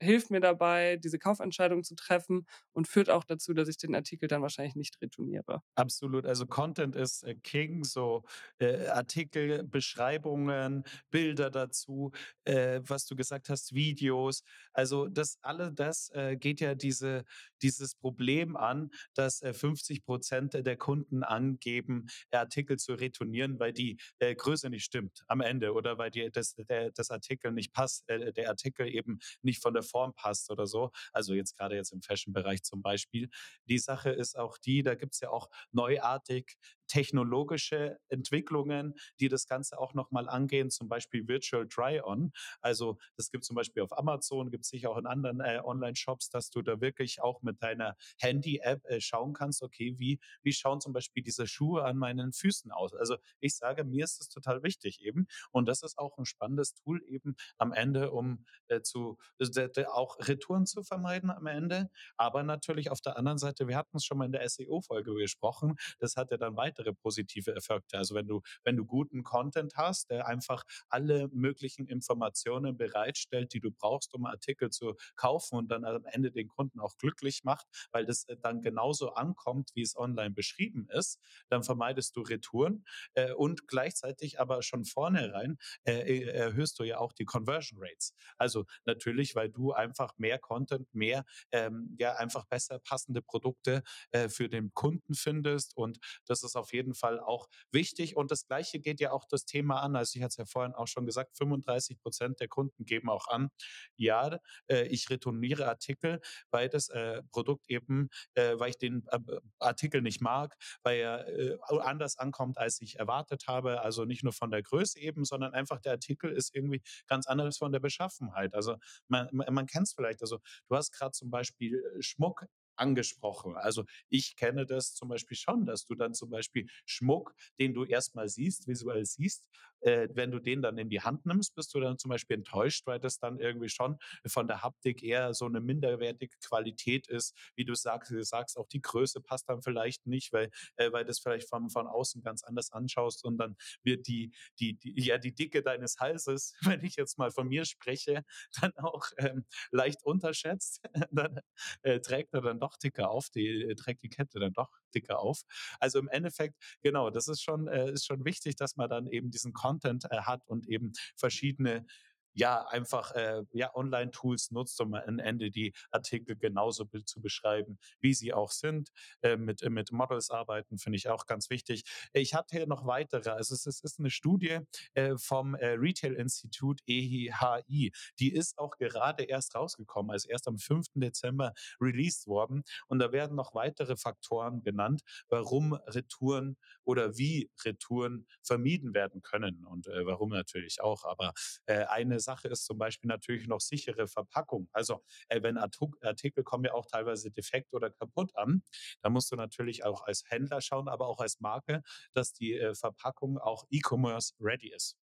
hilft mir dabei, diese Kaufentscheidung zu treffen und führt auch dazu, dass ich den Artikel dann wahrscheinlich nicht retourniere. Absolut. Also Content ist äh, King, so äh, Artikel, Beschreibungen, Bilder dazu, äh, was du gesagt hast, Videos. Also das alle das äh, geht ja diese, dieses Problem an, dass äh, 50 Prozent der Kunden angeben, Artikel zu retournieren, weil die äh, Größe nicht stimmt am Ende oder weil die, das, der, das Artikel nicht passt, äh, der Artikel eben nicht von der Form passt oder so. Also jetzt gerade jetzt im Fashion-Bereich zum Beispiel. Die Sache ist auch die, da gibt es ja auch neuartig technologische Entwicklungen, die das Ganze auch nochmal angehen, zum Beispiel Virtual Try-On. Also das gibt zum Beispiel auf Amazon, gibt es sicher auch in anderen äh, Online-Shops, dass du da wirklich auch mit deiner Handy-App äh, schauen kannst, okay, wie, wie schauen zum Beispiel diese Schuhe an meinen Füßen aus? Also ich sage, mir ist es total wichtig eben. Und das ist auch ein spannendes Tool eben am Ende, um äh, zu, äh, auch Retouren zu vermeiden am Ende. Aber natürlich auf der anderen Seite, wir hatten es schon mal in der SEO-Folge besprochen, das hat ja dann weitere positive Effekte. Also wenn du, wenn du guten Content hast, der einfach alle möglichen Informationen bereitstellt, die du brauchst, um Artikel zu kaufen und dann am Ende den Kunden auch glücklich macht, weil das äh, dann genauso ankommt, wie es online beschrieben ist, dann vermeidest du Retouren äh, und gleichzeitig aber schon vornherein äh, äh erhöhst du ja auch die Conversion Rates. Also natürlich, weil du einfach mehr Content, mehr ähm, ja einfach besser passende Produkte äh, für den Kunden findest und das ist auf jeden Fall auch wichtig und das gleiche geht ja auch das Thema an. Also ich hatte es ja vorhin auch schon gesagt, 35 Prozent der Kunden geben auch an, ja, äh, ich retourniere Artikel, weil das äh, Produkt eben, äh, weil ich den äh, Artikel nicht mag, weil er äh, anders ankommt, als ich erwartet habe. Also nicht nur von der Größe eben, sondern einfach der Artikel ist irgendwie ganz anderes von der Beschaffenheit. Also man, man, man kennt es vielleicht. Also du hast gerade zum Beispiel äh, Schmuck angesprochen. Also ich kenne das zum Beispiel schon, dass du dann zum Beispiel Schmuck, den du erstmal siehst, visuell siehst, äh, wenn du den dann in die Hand nimmst, bist du dann zum Beispiel enttäuscht, weil das dann irgendwie schon von der Haptik eher so eine minderwertige Qualität ist, wie du sagst, du sagst auch die Größe passt dann vielleicht nicht, weil, äh, weil das vielleicht von, von außen ganz anders anschaust und dann wird die, die, die, ja, die Dicke deines Halses, wenn ich jetzt mal von mir spreche, dann auch ähm, leicht unterschätzt. dann äh, trägt er dann doch dicker auf, die äh, trägt die Kette dann doch dicker auf. Also im Endeffekt, genau, das ist schon, äh, ist schon wichtig, dass man dann eben diesen Content äh, hat und eben verschiedene ja, einfach, äh, ja, Online-Tools nutzt, um am Ende die Artikel genauso be zu beschreiben, wie sie auch sind. Äh, mit mit Models arbeiten finde ich auch ganz wichtig. Ich hatte hier noch weitere. Also, es ist ist 'ne Studie, äh, vom, äh, Retail-Institut EHI. Die ist auch gerade erst rausgekommen, also erst am 5. Dezember released worden. Und da werden noch weitere Faktoren genannt, warum Retouren oder wie Retouren vermieden werden können und, äh, warum natürlich auch. Aber, äh, Sache ist zum Beispiel natürlich noch sichere Verpackung. Also, äh, wenn Artikel kommen ja auch teilweise defekt oder kaputt an. Da musst du natürlich auch als Händler schauen, aber auch als Marke, dass die, äh, Verpackung auch E-Commerce ready ist.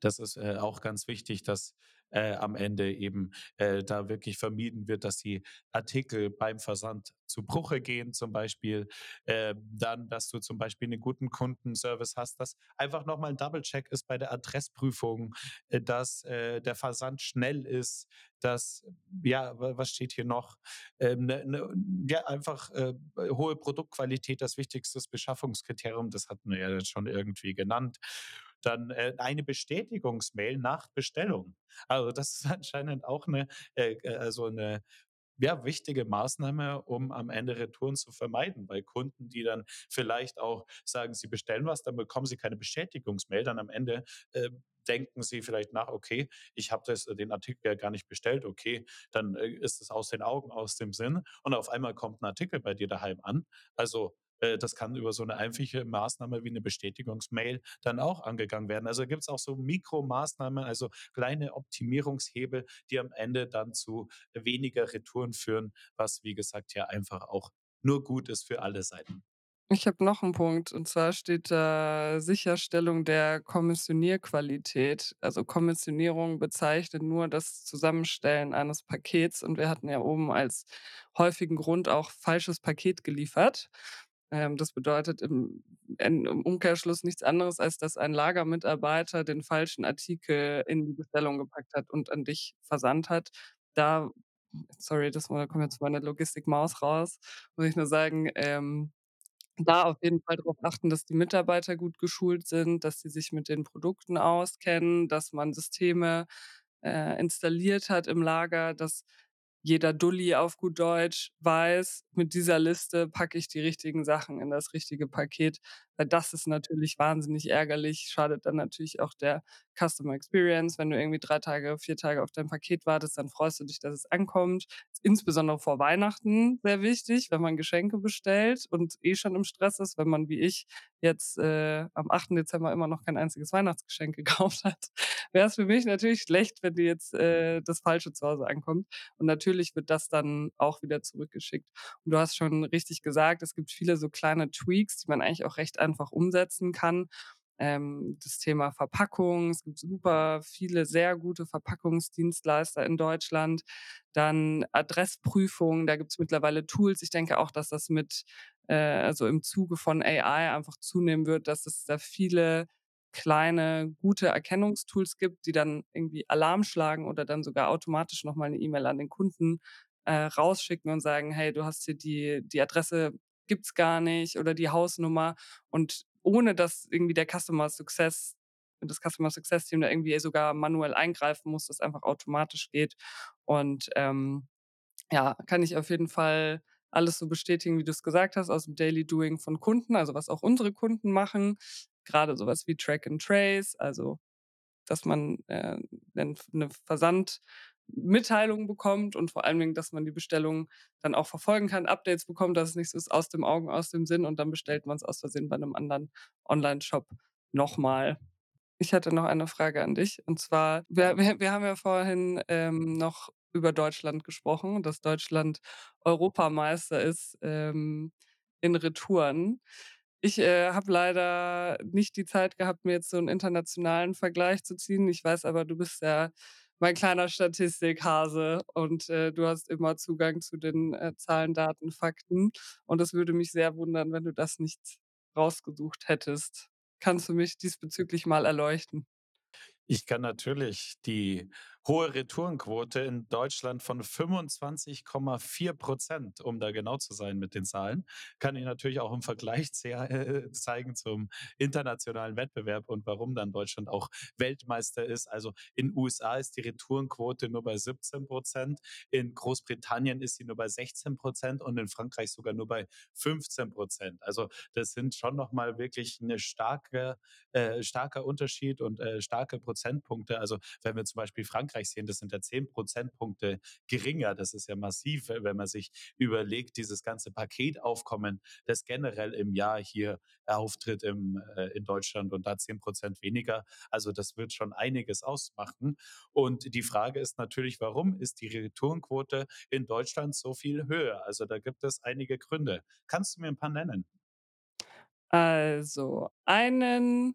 Das ist, äh, auch ganz wichtig, dass, äh, am Ende eben, äh, da wirklich vermieden wird, dass die Artikel beim Versand zu Bruche gehen zum Beispiel. Äh, dann, dass du zum Beispiel 'nen guten Kundenservice hast, dass einfach noch mal 'n Double Check ist bei der Adressprüfung, äh, dass, äh, der Versand schnell ist, dass ja, wa was steht hier noch? Ähm, 'ne 'ne ja, einfach, äh, hohe Produktqualität, das wichtigstes Beschaffungskriterium, das hatten wir ja schon irgendwie genannt. Dann, äh, eine Bestätigungsmail nach Bestellung. Also, das ist anscheinend auch 'ne äh, äh, also 'ne, ja, wichtige Maßnahme, um am Ende Retouren zu vermeiden, bei Kunden, die dann vielleicht auch sagen, sie bestellen was, dann bekommen sie keine Bestätigungsmail. Dann am Ende, äh, denken sie vielleicht nach: „Okay, ich habe das den Artikel ja gar nicht bestellt. Okay, dann, äh, ist es aus den Augen, aus dem Sinn.“ Und auf einmal kommt 'n Artikel bei dir daheim an. Also, äh, das kann über so 'ne einfache Maßnahme wie 'ne Bestätigungsmail dann auch angegangen werden. Also, da gibt's auch so Mikromaßnahmen, also kleine Optimierungshebel, die am Ende dann zu weniger Retouren führen, was, wie gesagt, ja einfach auch nur gut ist für alle Seiten. Ich habe noch 'n Punkt und zwar steht da Sicherstellung der Kommissionierqualität. Also, Kommissionierung bezeichnet nur das Zusammenstellen eines Pakets und wir hatten ja oben als häufigen Grund auch falsches Paket geliefert. Ähm, das bedeutet im Umkehrschluss nichts anderes, als dass ein Lagermitarbeiter den falschen Artikel in die Bestellung gepackt hat und an dich versandt hat. Da sorry, das da kommt jetzt meine Logistikmaus raus, muss ich nur sagen, ähm, da auf jeden Fall drauf achten, dass die Mitarbeiter gut geschult sind, dass sie sich mit den Produkten auskennen, dass man Systeme, äh, installiert hat im Lager, dass jeder Dulli auf gut Deutsch weiß: „Mit dieser Liste packe ich die richtigen Sachen in das richtige Paket.“ Weil das ist natürlich wahnsinnig ärgerlich, schadet dann natürlich auch der Customer Experience. Wenn du irgendwie 3 Tage, 4 Tage auf dein Paket wartest, dann freust du dich, dass es ankommt. Insbesondere vor Weihnachten sehr wichtig, wenn man Geschenke bestellt und eh schon im Stress ist, wenn man wie ich jetzt, äh, am 8. Dezember immer noch kein einziges Weihnachtsgeschenk gekauft hat, wär's für mich natürlich schlecht, wenn dir jetzt, äh, das Falsche zu Hause ankommt. Und natürlich wird das dann auch wieder zurückgeschickt. Und du hast schon richtig gesagt, es gibt viele so kleine Tweaks, die man eigentlich auch recht einfach umsetzen kann. Ähm, das Thema Verpackung, es gibt super viele sehr gute Verpackungsdienstleister in Deutschland. Dann Adressprüfung, da gibt's mittlerweile Tools. Ich denke auch, dass das mit äh, also im Zuge von AI einfach zunehmen wird, dass es da viele kleine, gute Erkennungstools gibt, die dann irgendwie Alarm schlagen oder dann sogar automatisch noch mal 'ne E-Mail an den Kunden, äh, rausschicken und sagen: „Hey, du hast hier die die Adresse gibt's gar nicht oder die Hausnummer.“ Und ohne dass irgendwie der Customer Success das Customer Success Team da irgendwie sogar manuell eingreifen muss, das einfach automatisch geht. Und, ähm, ja, kann ich auf jeden Fall alles so bestätigen, wie du's gesagt hast, aus'm Daily Doing von Kunden, also was auch unsere Kunden machen. Grade so was wie Track and Trace, also dass man, äh, 'nen 'ne Versandmitteilung bekommt und vor allen Dingen, dass man die Bestellung dann auch verfolgen kann, Updates bekommt, dass es nicht so ist aus den Augen, aus dem Sinn und dann bestellt man's aus Versehen bei 'nem anderen Onlineshop noch mal. Ich hätte noch eine Frage an dich und zwar, wir wir wir haben ja vorhin, ähm, noch über Deutschland gesprochen, dass Deutschland Europameister ist, ähm, in Retouren. Ich, äh, habe leider nicht die Zeit gehabt, mir jetzt so 'n internationalen Vergleich zu ziehen. Ich weiß aber, du bist ja mein kleiner Statistikhase und, äh, du hast immer Zugang zu den, äh, Zahlen, Daten, Fakten. Und es würde mich sehr wundern, wenn du das nicht rausgesucht hättest. Kannst du mich diesbezüglich mal erleuchten? Ich kann natürlich die hohe Retourenquote in Deutschland von 25,4% um da genau zu sein mit den Zahlen. Kann ich natürlich auch im Vergleich äh, zeigen zum internationalen Wettbewerb und warum dann Deutschland auch Weltmeister ist. Also in USA ist die Retourenquote nur bei 17% in Großbritannien ist sie nur bei 16% und in Frankreich sogar nur bei 15% Also das sind schon nochmal wirklich eine starke, äh, starker Unterschied und äh, starke Prozentpunkte. Also wenn wir zum Beispiel Frankreich sehen, das sind ja 10 Prozentpunkte geringer. Das ist ja massiv, wenn man sich überlegt, dieses ganze Paketaufkommen, das generell im Jahr hier auftritt im, äh, in Deutschland und da 10 Prozent weniger. Also das wird schon einiges ausmachen. Und die Frage ist natürlich, warum ist die Retourenquote in Deutschland so viel höher? Also da gibt es einige Gründe. Kannst du mir ein paar nennen? Also, einen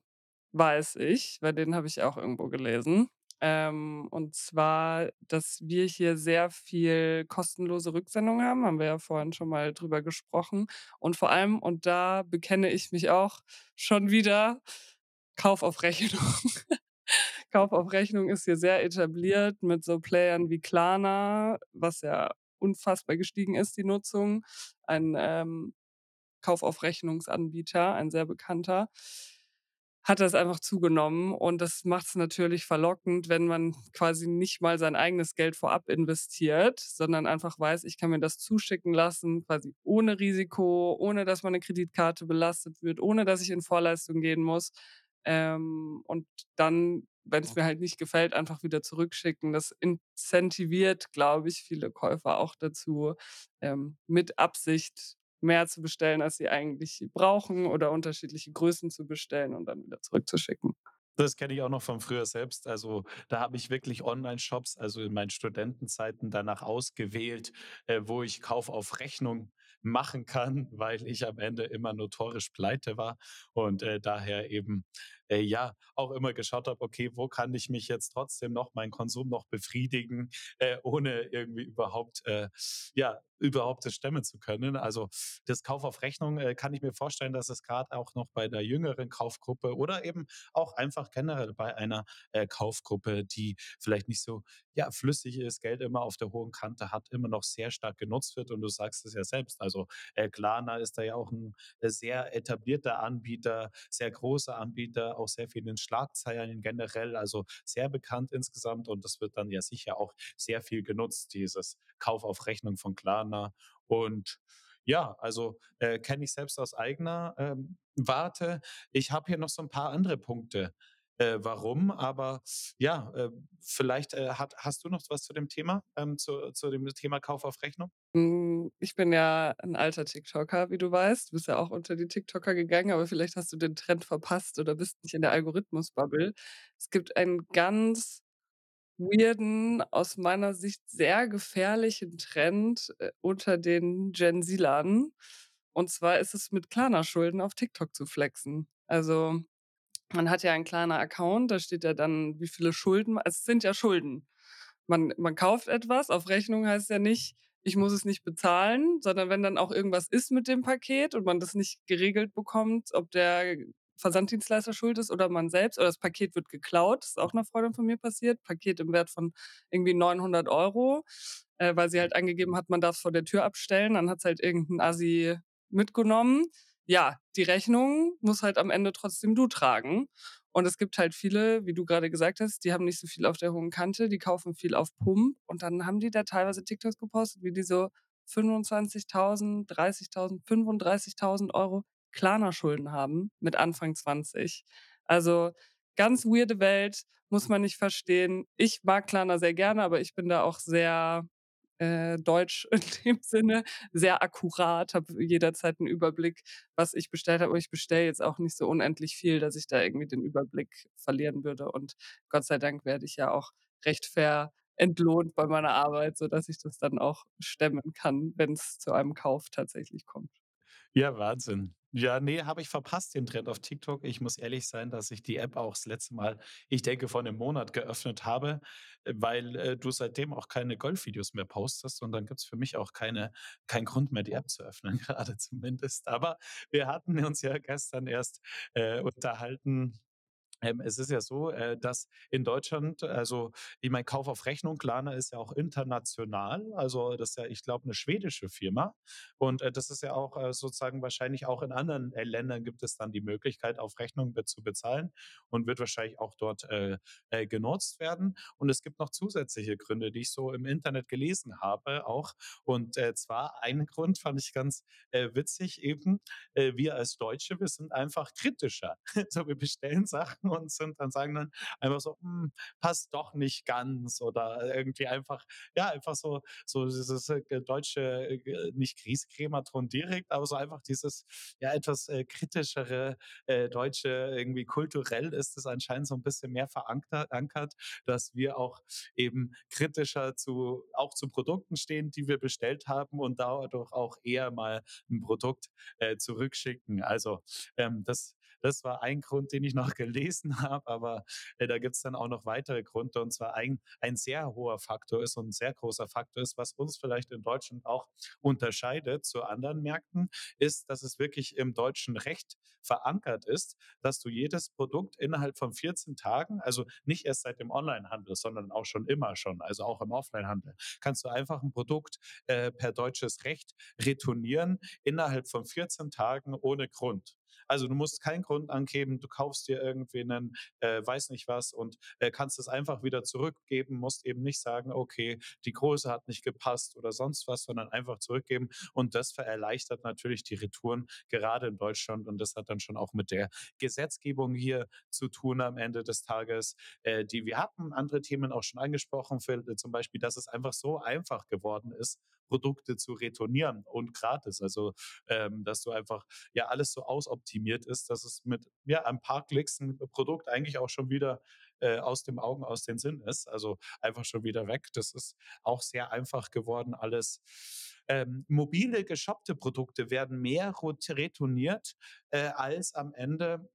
weiß ich, weil den habe ich auch irgendwo gelesen. Ähm, und zwar, dass wir hier sehr viel kostenlose Rücksendung haben, haben wir ja vorhin schon mal drüber gesprochen. Und vor allem, und da bekenne ich mich auch schon wieder, Kauf auf Rechnung. Kauf auf Rechnung ist hier sehr etabliert mit so Playern wie Klarna, was ja unfassbar gestiegen ist, die Nutzung. Ein ähm, Kaufaufrechnungsanbieter, ein sehr bekannter, hat das einfach zugenommen und das macht es natürlich verlockend, wenn man quasi nicht mal sein eigenes Geld vorab investiert, sondern einfach weiß, ich kann mir das zuschicken lassen, quasi ohne Risiko, ohne dass meine Kreditkarte belastet wird, ohne dass ich in Vorleistung gehen muss. Ähm, und dann, wenn es mir halt nicht gefällt, einfach wieder zurückschicken. Das incentiviert, glaube ich, viele Käufer auch dazu, ähm, mit Absicht mehr zu bestellen, als sie eigentlich brauchen oder unterschiedliche Größen zu bestellen und dann wieder zurückzuschicken. Das kenne ich auch noch von früher selbst. Also, da habe ich wirklich Online-Shops, also in meinen Studentenzeiten danach ausgewählt, äh, wo ich Kauf auf Rechnung machen kann, weil ich am Ende immer notorisch pleite war und, äh, daher eben, äh, ja, auch immer geschaut habe: „Okay, wo kann ich mich jetzt trotzdem noch meinen Konsum noch befriedigen, äh, ohne irgendwie überhaupt, äh, ja, überhaupt das stemmen zu können?“ Also, das Kauf auf Rechnung, äh, kann ich mir vorstellen, dass es gerade auch noch bei der jüngeren Kaufgruppe oder eben auch einfach generell bei einer, äh, Kaufgruppe, die vielleicht nicht so, ja, flüssig ist, Geld immer auf der hohen Kante hat, immer noch sehr stark genutzt wird und du sagst es ja selbst. Also, äh, Klarna ist da ja auch ein äh, sehr etablierter Anbieter, sehr großer Anbieter, auch sehr viel in den Schlagzeilen generell, also sehr bekannt insgesamt und das wird dann ja sicher auch sehr viel genutzt, dieses Kauf auf Rechnung von Klarna. Und ja, also, äh, kenne ich selbst aus eigener, ähm, Warte. Ich habe hier noch so ein paar andere Punkte, äh, warum, aber ja, äh, vielleicht, äh, hat hast du noch was zu dem Thema, ähm, zu zu dem Thema Kauf auf Rechnung? Hm, ich bin ja 'n alter TikToker, wie du weißt. Du bist ja auch unter die TikToker gegangen, aber vielleicht hast du den Trend verpasst oder bist nicht in der Algorithmus-Bubble. Es gibt einen ganz weirden, aus meiner Sicht sehr gefährlichen Trend, äh, unter den Gen Z-Lern. Und zwar ist es mit Klarna-Schulden auf TikTok zu flexen. Also man hat ja ein kleiner Account, da steht ja dann, wie viele Schulden es sind ja Schulden. Man man kauft etwas, auf Rechnung heißt ja nicht, ich muss es nicht bezahlen, sondern wenn dann auch irgendwas ist mit dem Paket und man das nicht geregelt bekommt, ob der Versanddienstleister schuld ist oder man selbst oder das Paket wird geklaut, das ist auch 'ner Freundin von mir passiert, Paket im Wert von irgendwie 900 Euro, äh, weil sie halt angegeben hat, man darf's vor der Tür abstellen. Dann hat's halt irgend 'n Assi mitgenommen ja, die Rechnung muss halt am Ende trotzdem du tragen. Und es gibt halt viele, wie du gerade gesagt hast, die haben nicht so viel auf der hohen Kante, die kaufen viel auf Pump und dann haben die da teilweise TikToks gepostet, wie die so 25.000, 30.000, 35.000 Euro Klarna-Schulden haben mit Anfang 20. Also ganz weirde Welt, muss man nicht verstehen. Ich mag Klarna sehr gerne, aber ich bin da auch sehr äh, Deutsch in dem Sinne, sehr akkurat, habe jederzeit einen Überblick, was ich bestellt habe. Aber ich bestelle jetzt auch nicht so unendlich viel, dass ich da irgendwie den Überblick verlieren würde. Und Gott sei Dank werde ich ja auch recht fair entlohnt bei meiner Arbeit, sodass ich das dann auch stemmen kann, wenn es zu einem Kauf tatsächlich kommt. Ja, Wahnsinn. Ja, ne, habe ich verpasst, den Trend auf TikTok. Ich muss ehrlich sein, dass ich die App auch das letzte Mal, ich denke, vor 'nem Monat geöffnet habe, äh, weil, äh, du seitdem auch keine Golfvideos mehr postest und dann gibt's für mich auch keine keinen Grund mehr, die App zu öffnen, gerade zumindest. Aber wir hatten uns ja gestern erst, äh, unterhalten Ähm, es ist ja so, äh, dass in Deutschland also, ich meine, Kauf auf Rechnung, Klarna ist ja auch international. Also, das ist ja, ich glaube, 'ne schwedische Firma. Und, äh, das ist ja auch, äh, sozusagen wahrscheinlich auch in anderen, äh, Ländern gibt es dann die Möglichkeit, auf Rechnung zu bezahlen und wird wahrscheinlich auch dort, äh, äh, genutzt werden. Und es gibt noch zusätzliche Gründe, die ich so im Internet gelesen habe auch. Und, zwar einen Grund fand ich ganz, witzig eben. Wir als Deutsche, wir sind einfach kritischer. So, wir bestellen Sachen und sind dann sagen dann einfach so: „Hm, passt doch nicht ganz“ oder irgendwie einfach ja, einfach so so dieses, äh, deutsche, äh, nicht Griesgrämerton direkt, aber so einfach dieses, ja, etwas, äh, kritischere, äh, Deutsche. Irgendwie kulturell ist es anscheinend so 'n bisschen mehr verankter ankert, dass wir auch eben kritischer zu auch zu Produkten stehen, die wir bestellt haben und dadurch auch eher mal 'n Produkt, äh, zurückschicken. Also, ähm, das das war ein Grund, den ich noch gelesen habe, aber, äh, da gibt's dann auch noch weitere Gründe. Und zwar ein ein sehr hoher Faktor ist und 'n sehr großer Faktor ist, was uns vielleicht in Deutschland auch unterscheidet zu anderen Märkten, ist, dass es wirklich im deutschen Recht verankert ist, dass du jedes Produkt innerhalb von 14 Tagen also, nicht erst seit dem Onlinehandel, sondern auch schon immer schon, also auch im Offlinehandel, kannst du einfach 'n Produkt, äh, per deutsches Recht retournieren innerhalb von 14 Tagen ohne Grund. Also, du musst keinen Grund angeben, du kaufst dir irgendwie 'nen, äh, weiß nicht was und, äh, kannst es einfach wieder zurückgeben, musst eben nicht sagen: „Okay, die Größe hat nicht gepasst“ oder sonst was, sondern einfach zurückgeben. Und das ver erleichtert natürlich die Retouren, gerade in Deutschland. Und das hat dann schon auch mit der Gesetzgebung hier zu tun am Ende des Tages, äh, die wir hatten andere Themen auch schon angesprochen, für zum Beispiel, dass es einfach so einfach geworden ist, Produkte zu retournieren und gratis. Also, ähm, dass du einfach ja, alles so ausoptimiert ist, dass es mit, ja, ein paar Klicks 'n Produkt eigentlich auch schon wieder, äh, aus den Augen, aus den Sinn ist, also einfach schon wieder weg. Das ist auch sehr einfach geworden alles. Ähm, mobile geshoppte Produkte werden mehr retourniert, äh, als am Ende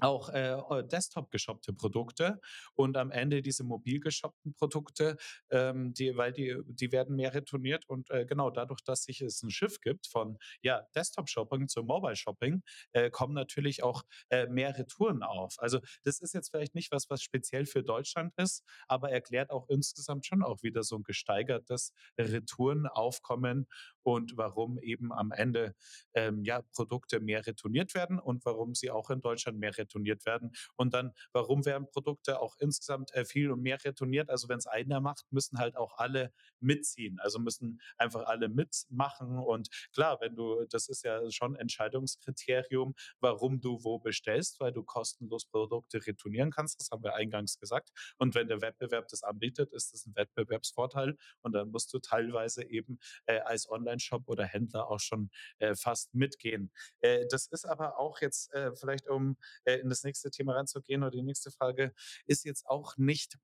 auch, äh, Desktop geshoppte Produkte. Und am Ende diese mobil geshoppten Produkte, ähm, die weil die die werden mehr retourniert und, äh, genau dadurch, dass sich es 'n Shift gibt von, ja, Desktop-Shopping zu Mobile-Shopping, äh, kommen natürlich auch, äh, mehr Retouren auf. Also, das ist jetzt vielleicht nicht was, was speziell für Deutschland ist, aber erklärt auch insgesamt schon auch wieder so 'n gesteigertes Retourenaufkommen und warum eben am Ende, ähm, ja, Produkte mehr retourniert werden und warum sie auch in Deutschland mehr retourniert werden. Und dann, warum werden Produkte auch insgesamt, äh, viel und mehr retourniert? Also, wenn's einer macht, müssen halt auch alle mitziehen. Also, müssen einfach alle mitmachen. Und klar, wenn du das ist ja schon Entscheidungskriterium, warum du wo bestellst, weil du kostenlos Produkte retournieren kannst. Das haben wir eingangs gesagt. Und wenn der Wettbewerb das anbietet, ist das 'n Wettbewerbsvorteil. Und dann musst du teilweise eben, äh, als Onlineshop oder Händler auch schon, äh, fast mitgehen. Äh, das ist aber auch jetzt, äh, vielleicht um, äh, in das nächste Thema reinzugehen oder die nächste Frage, ist jetzt auch nicht,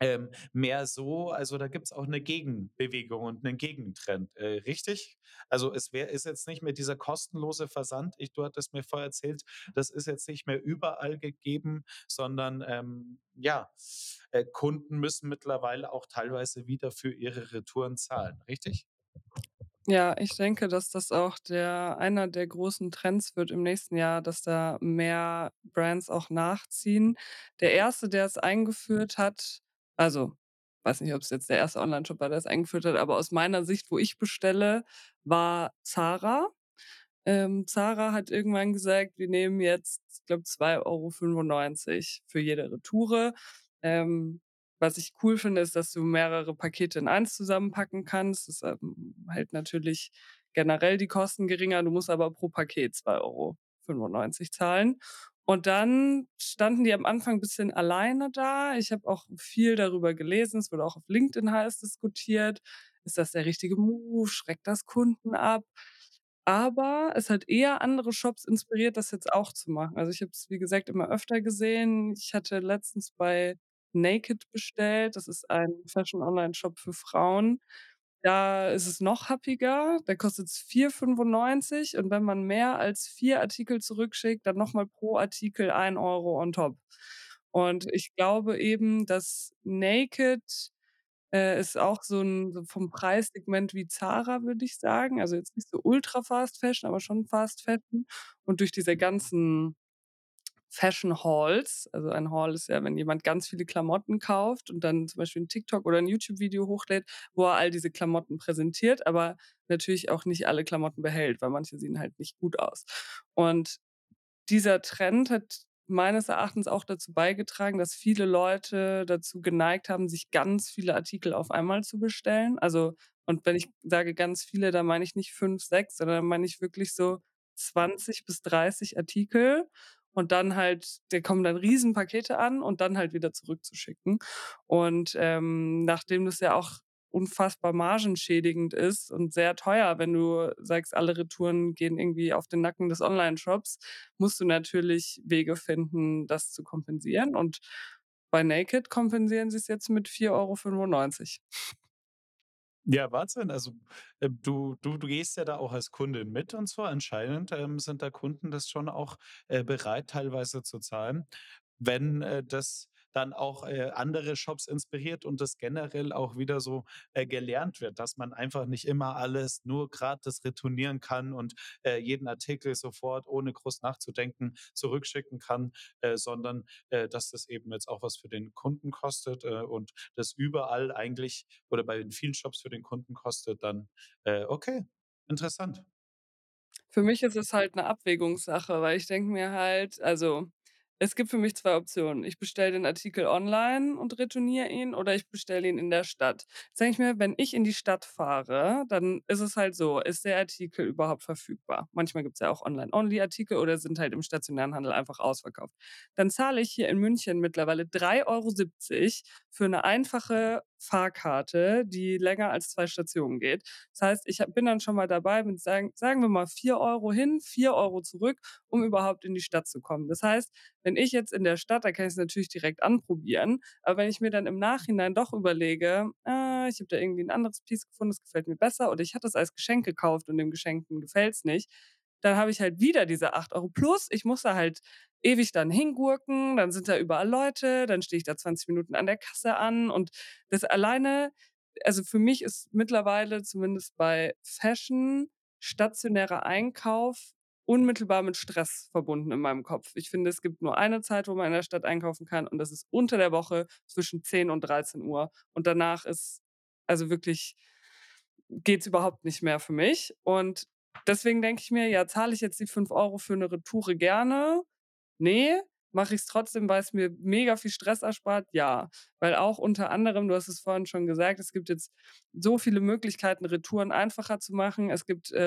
ähm, mehr so also, da gibt's auch 'ne Gegenbewegung und 'nen Gegentrend, äh, richtig? Also, es wär ist jetzt nicht mehr dieser kostenlose Versand. Ich du hattest mir vorher erzählt, das ist jetzt nicht mehr überall gegeben, sondern, ähm, ja, äh, Kunden müssen mittlerweile auch teilweise wieder für ihre Retouren zahlen, richtig? Ja, ich denke, dass das auch der einer der großen Trends wird im nächsten Jahr, dass da mehr Brands auch nachziehen. Der 1., der es eingeführt hat also, weiß nicht, ob's jetzt der 1. Onlineshop war, der es eingeführt hat, aber aus meiner Sicht, wo ich bestelle, war Zara. Ähm, Zara hat irgendwann gesagt: „Wir nehmen jetzt, ich glaube, 2,95 € für jede Retoure.“ Ähm, was ich cool finde, ist, dass du mehrere Pakete in eins zusammenpacken kannst. Das, ähm, hält natürlich generell die Kosten geringer. Du musst aber pro Paket 2,95 € zahlen. Und dann standen die am Anfang bisschen alleine da. Ich habe auch viel darüber gelesen. Es wurde auch auf LinkedIn heiß diskutiert. Ist das der richtige Move? Schreckt das Kunden ab? Aber es hat eher andere Shops inspiriert, das jetzt auch zu machen. Also, ich habe es, wie gesagt, immer öfter gesehen. Ich hatte letztens bei Naked bestellt. Das ist ein Fashion-Onlineshop für Frauen. Da ist es noch happiger. Da kostet's 4,95 € und wenn man mehr als 4 Artikel zurückschickt, dann noch mal pro Artikel 1 € on top. Und ich glaube eben, dass Naked, äh, ist auch so 'n so vom Preissegment wie Zara, würde ich sagen. Also, jetzt nicht so ultra Fast Fashion, aber schon Fast Fashion. Und durch diese ganzen Fashion Hauls. Also ein Haul ist ja, wenn jemand ganz viele Klamotten kauft und dann zum Beispiel ein TikTok oder ein YouTube-Video hochlädt, wo er all diese Klamotten präsentiert, aber natürlich auch nicht alle Klamotten behält, weil manche sehen halt nicht gut aus. Und dieser Trend hat meines Erachtens auch dazu beigetragen, dass viele Leute dazu geneigt haben, sich ganz viele Artikel auf einmal zu bestellen. Also, und wenn ich sage ganz viele, dann meine ich nicht 5, 6, sondern dann meine ich wirklich so 20 bis 30 Artikel und dann halt da kommen dann Riesenpakete an und dann halt wieder zurückzuschicken. Und, ähm, nachdem das ja auch unfassbar margenschädigend ist und sehr teuer, wenn du sagst, alle Retouren gehen irgendwie auf den Nacken des Onlineshops, musst du natürlich Wege finden, das zu kompensieren. Und bei Naked kompensieren sie es jetzt mit 4,95 €. Ja, Wahnsinn. Also, äh, du du du gehst ja da auch als Kundin mit und so. Anscheinend, ähm, sind da Kunden das schon auch, äh, bereit, teilweise zu zahlen, wenn, äh, das dann auch, äh, andere Shops inspiriert und das generell auch wieder so, äh, gelernt wird, dass man einfach nicht immer alles nur gratis retournieren kann und, äh, jeden Artikel sofort, ohne groß nachzudenken, zurückschicken kann, äh, sondern, äh, dass das eben jetzt auch was für den Kunden kostet, äh, und das überall eigentlich oder bei den vielen Shops für den Kunden kostet, dann, okay, interessant. Für mich ist es halt 'ne Abwägungssache, weil ich denke mir halt also, es gibt für mich 2 Optionen. Ich bestelle den Artikel online und retourniere ihn oder ich bestelle ihn in der Stadt. Jetzt denke ich mir, wenn ich in die Stadt fahre, dann ist es halt so, ist der Artikel überhaupt verfügbar? Manchmal gibt's ja auch Online-Only-Artikel oder sind halt im stationären Handel einfach ausverkauft. Dann zahle ich hier in München mittlerweile 3,70 € für 'ne einfache Fahrkarte, die länger als 2 Stationen geht. Das heißt, ich bin dann schon mal dabei mit sagen sagen wir mal 4 € hin, 4 € zurück, um überhaupt in die Stadt zu kommen. Das heißt, wenn ich jetzt in der Stadt da kann ich's natürlich direkt anprobieren, aber wenn ich mir dann im Nachhinein doch überlege: „Ah, ich habe da irgendwie 'n anderes Piece gefunden, das gefällt mir besser“ oder ich hatte es als Geschenk gekauft und dem Geschenkten gefällt's nicht, dann habe ich halt wieder diese 8 € plus ich muss da halt ewig dann hingurken, dann sind da überall Leute, dann stehe ich da 20 Minuten an der Kasse an und das alleine also, für mich ist mittlerweile zumindest bei Fashion stationärer Einkauf unmittelbar mit Stress verbunden in meinem Kopf. Ich finde, es gibt nur eine Zeit, wo man in der Stadt einkaufen kann und das ist unter der Woche zwischen 10 und 13:00 und danach ist also, wirklich geht's überhaupt nicht mehr für mich. Und deswegen denke ich mir: „Ja, zahle ich jetzt die 5 € für 'ne Retoure gerne? Ne. Mache ich's trotzdem, weil's mir mega viel Stress erspart? Ja.“ Weil auch unter anderem, du hast es vorhin schon gesagt, es gibt jetzt so viele Möglichkeiten, Retouren einfacher zu machen. Es gibt, äh,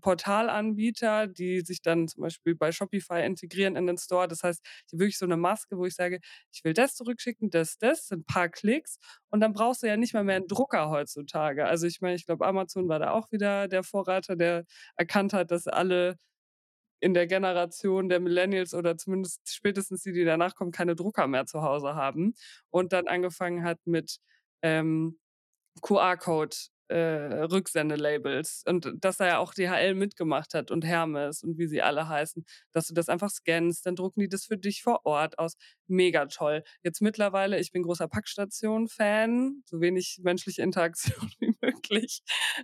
Retourenportalanbieter, die sich dann zum Beispiel bei Shopify integrieren in den Store. Das heißt, ich wirklich so 'ne Maske, wo ich sage: „Ich will das zurückschicken, das, das“, sind paar Klicks und dann brauchst du ja nicht mal mehr 'n Drucker heutzutage. Also, ich meine, ich glaube, Amazon war da auch wieder der Vorreiter, der erkannt hat, dass alle in der Generation der Millennials oder zumindest spätestens die, die danach kommen, keine Drucker mehr zu Hause haben und dann angefangen hat mit, ähm, QR-Code, äh, Rücksendelabels und dass da ja auch DHL mitgemacht hat und Hermes und wie sie alle heißen, dass du das einfach scannst, dann drucken die das für dich vor Ort aus. Mega toll. Jetzt mittlerweile ich bin großer Packstation-Fan, so wenig menschliche Interaktion wie möglich.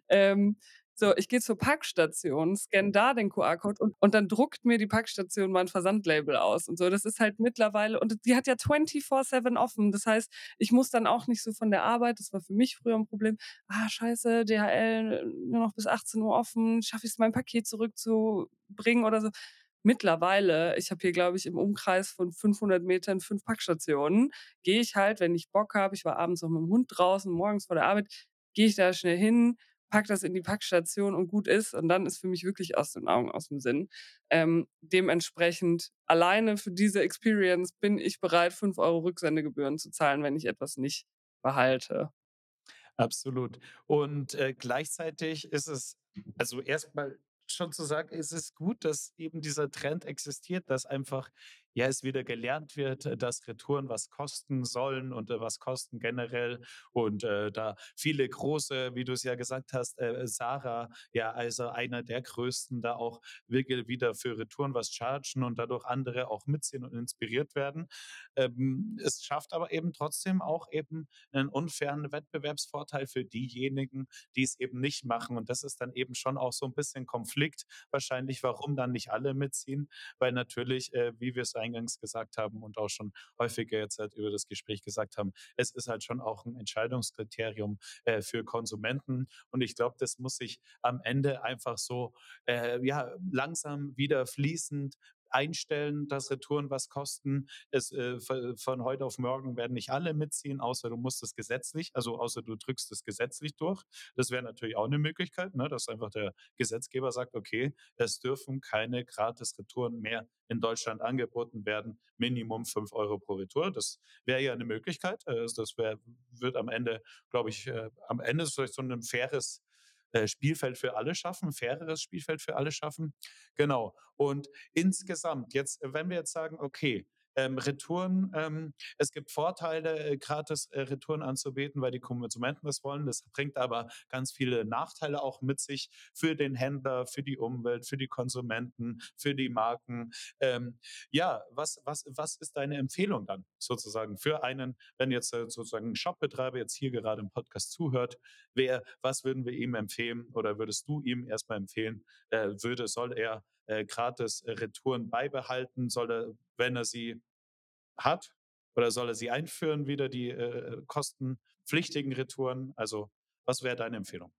Ähm, so, ich gehe zur Packstation, scanne da den QR-Code und und dann druckt mir die Packstation mein Versandlabel aus und so. Das ist halt mittlerweile und die hat ja 24/7 offen. Das heißt, ich muss dann auch nicht so von der Arbeit das war für mich früher 'n Problem: „Ah, scheiße, DHL nur noch bis 18:00 offen. Schaffe ich's, mein Paket zurückzubringen oder so?“ Mittlerweile ich habe hier, glaube ich, im Umkreis von 500 Metern 5 Packstationen, gehe ich halt, wenn ich Bock habe ich war abends noch mit'm Hund draußen, morgens vor der Arbeit, gehe ich da schnell hin, packe das in die Packstation und gut ist und dann ist für mich wirklich aus den Augen, aus'm Sinn. Ähm, dementsprechend alleine für diese Experience bin ich bereit, 5 € Rücksendegebühren zu zahlen, wenn ich etwas nicht behalte. Absolut. Und, äh, gleichzeitig ist es also, erst mal schon zu sagen, es ist gut, dass eben dieser Trend existiert, dass einfach ja, es wieder gelernt wird, äh, dass Retouren was kosten sollen und, äh, was kosten generell. Und, äh, da viele große, wie du es ja gesagt hast, äh, Zara, ja, also einer der größten, da auch wirklich wieder für Retouren was chargen und dadurch andere auch mitziehen und inspiriert werden. Ähm, es schafft aber eben trotzdem auch eben einen unfairen Wettbewerbsvorteil für diejenigen, die es eben nicht machen. Und das ist dann eben schon auch so ein bisschen Konflikt wahrscheinlich, warum dann nicht alle mitziehen, weil natürlich, äh, wie wir es eingangs gesagt haben und auch schon häufiger jetzt halt über das Gespräch gesagt haben, es ist halt schon auch ein Entscheidungskriterium, äh, für Konsumenten. Und ich glaube, das muss sich am Ende einfach so, äh, ja, langsam wieder fließend einstellen, dass Retouren was kosten. Es, äh, von heute auf morgen werden nicht alle mitziehen, außer du musst es gesetzlich, also außer du drückst es gesetzlich durch. Das wäre natürlich auch eine Möglichkeit, ne, dass einfach der Gesetzgeber sagt, okay, es dürfen keine Gratis-Retouren mehr in Deutschland angeboten werden, Minimum 5 Euro pro Retour. Das wäre ja eine Möglichkeit. Äh, das wär, wird am Ende, glaube ich, äh, am Ende vielleicht so ein faires äh, Spielfeld für alle schaffen, faireres Spielfeld für alle schaffen. Genau. Und insgesamt, jetzt, wenn wir jetzt sagen, okay, ähm, Retouren, ähm, es gibt Vorteile, äh, gratis äh, Retouren anzubieten, weil die Konsumenten das wollen. Das bringt aber ganz viele Nachteile auch mit sich für den Händler, für die Umwelt, für die Konsumenten, für die Marken. Ähm, ja, was, was, was ist deine Empfehlung dann sozusagen für einen, wenn jetzt äh, sozusagen ein Shopbetreiber jetzt hier gerade im Podcast zuhört, wer, was würden wir ihm empfehlen oder würdest du ihm erstmal empfehlen, äh, würde, soll er äh, gratis Retouren beibehalten? Soll er, wenn er sie hat, oder soll er sie einführen, wieder die äh, kostenpflichtigen Retouren? Also, was wäre deine Empfehlung?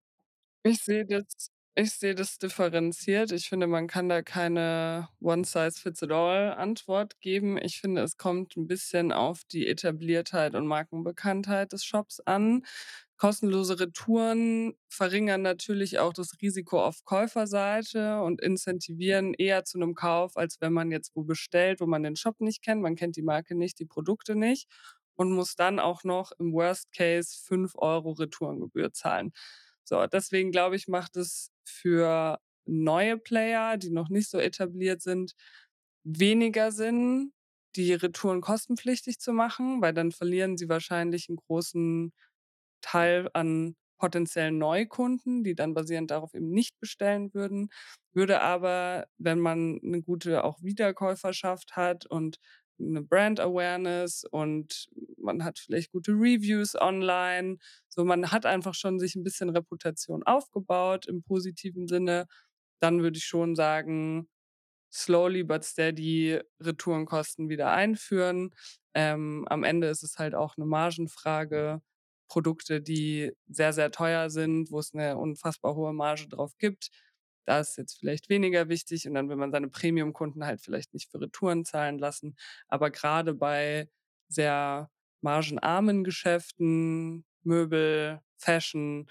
Ich sehe das ich das differenziert. Ich finde, man kann da keine One-Size-Fits-it-all-Antwort geben. Ich finde, es kommt ein bisschen auf die Etabliertheit und Markenbekanntheit des Shops an. Kostenlose Retouren verringern natürlich auch das Risiko auf Käuferseite und incentivieren eher zu einem Kauf, als wenn man jetzt wo bestellt, wo man den Shop nicht kennt. Man kennt die Marke nicht, die Produkte nicht und muss dann auch noch im Worst Case 5 Euro Retourengebühr zahlen. So, deswegen glaube ich, macht es für neue Player, die noch nicht so etabliert sind, weniger Sinn, die Retouren kostenpflichtig zu machen, weil dann verlieren sie wahrscheinlich einen großen Teil an potenziellen Neukunden, die dann basierend darauf eben nicht bestellen würden. Würde aber, wenn man eine gute auch Wiederkäuferschaft hat und eine Brand Awareness und man hat vielleicht gute Reviews online. So, man hat einfach schon sich ein bisschen Reputation aufgebaut im positiven Sinne. Dann würde ich schon sagen, slowly but steady Retourenkosten wieder einführen. Ähm, am Ende ist es halt auch eine Margenfrage. Produkte, die sehr, sehr teuer sind, wo es eine unfassbar hohe Marge drauf gibt, da ist jetzt vielleicht weniger wichtig und dann will man seine Premium-Kunden halt vielleicht nicht für Retouren zahlen lassen. Aber gerade bei sehr margenarmen Geschäften, Möbel, Fashion,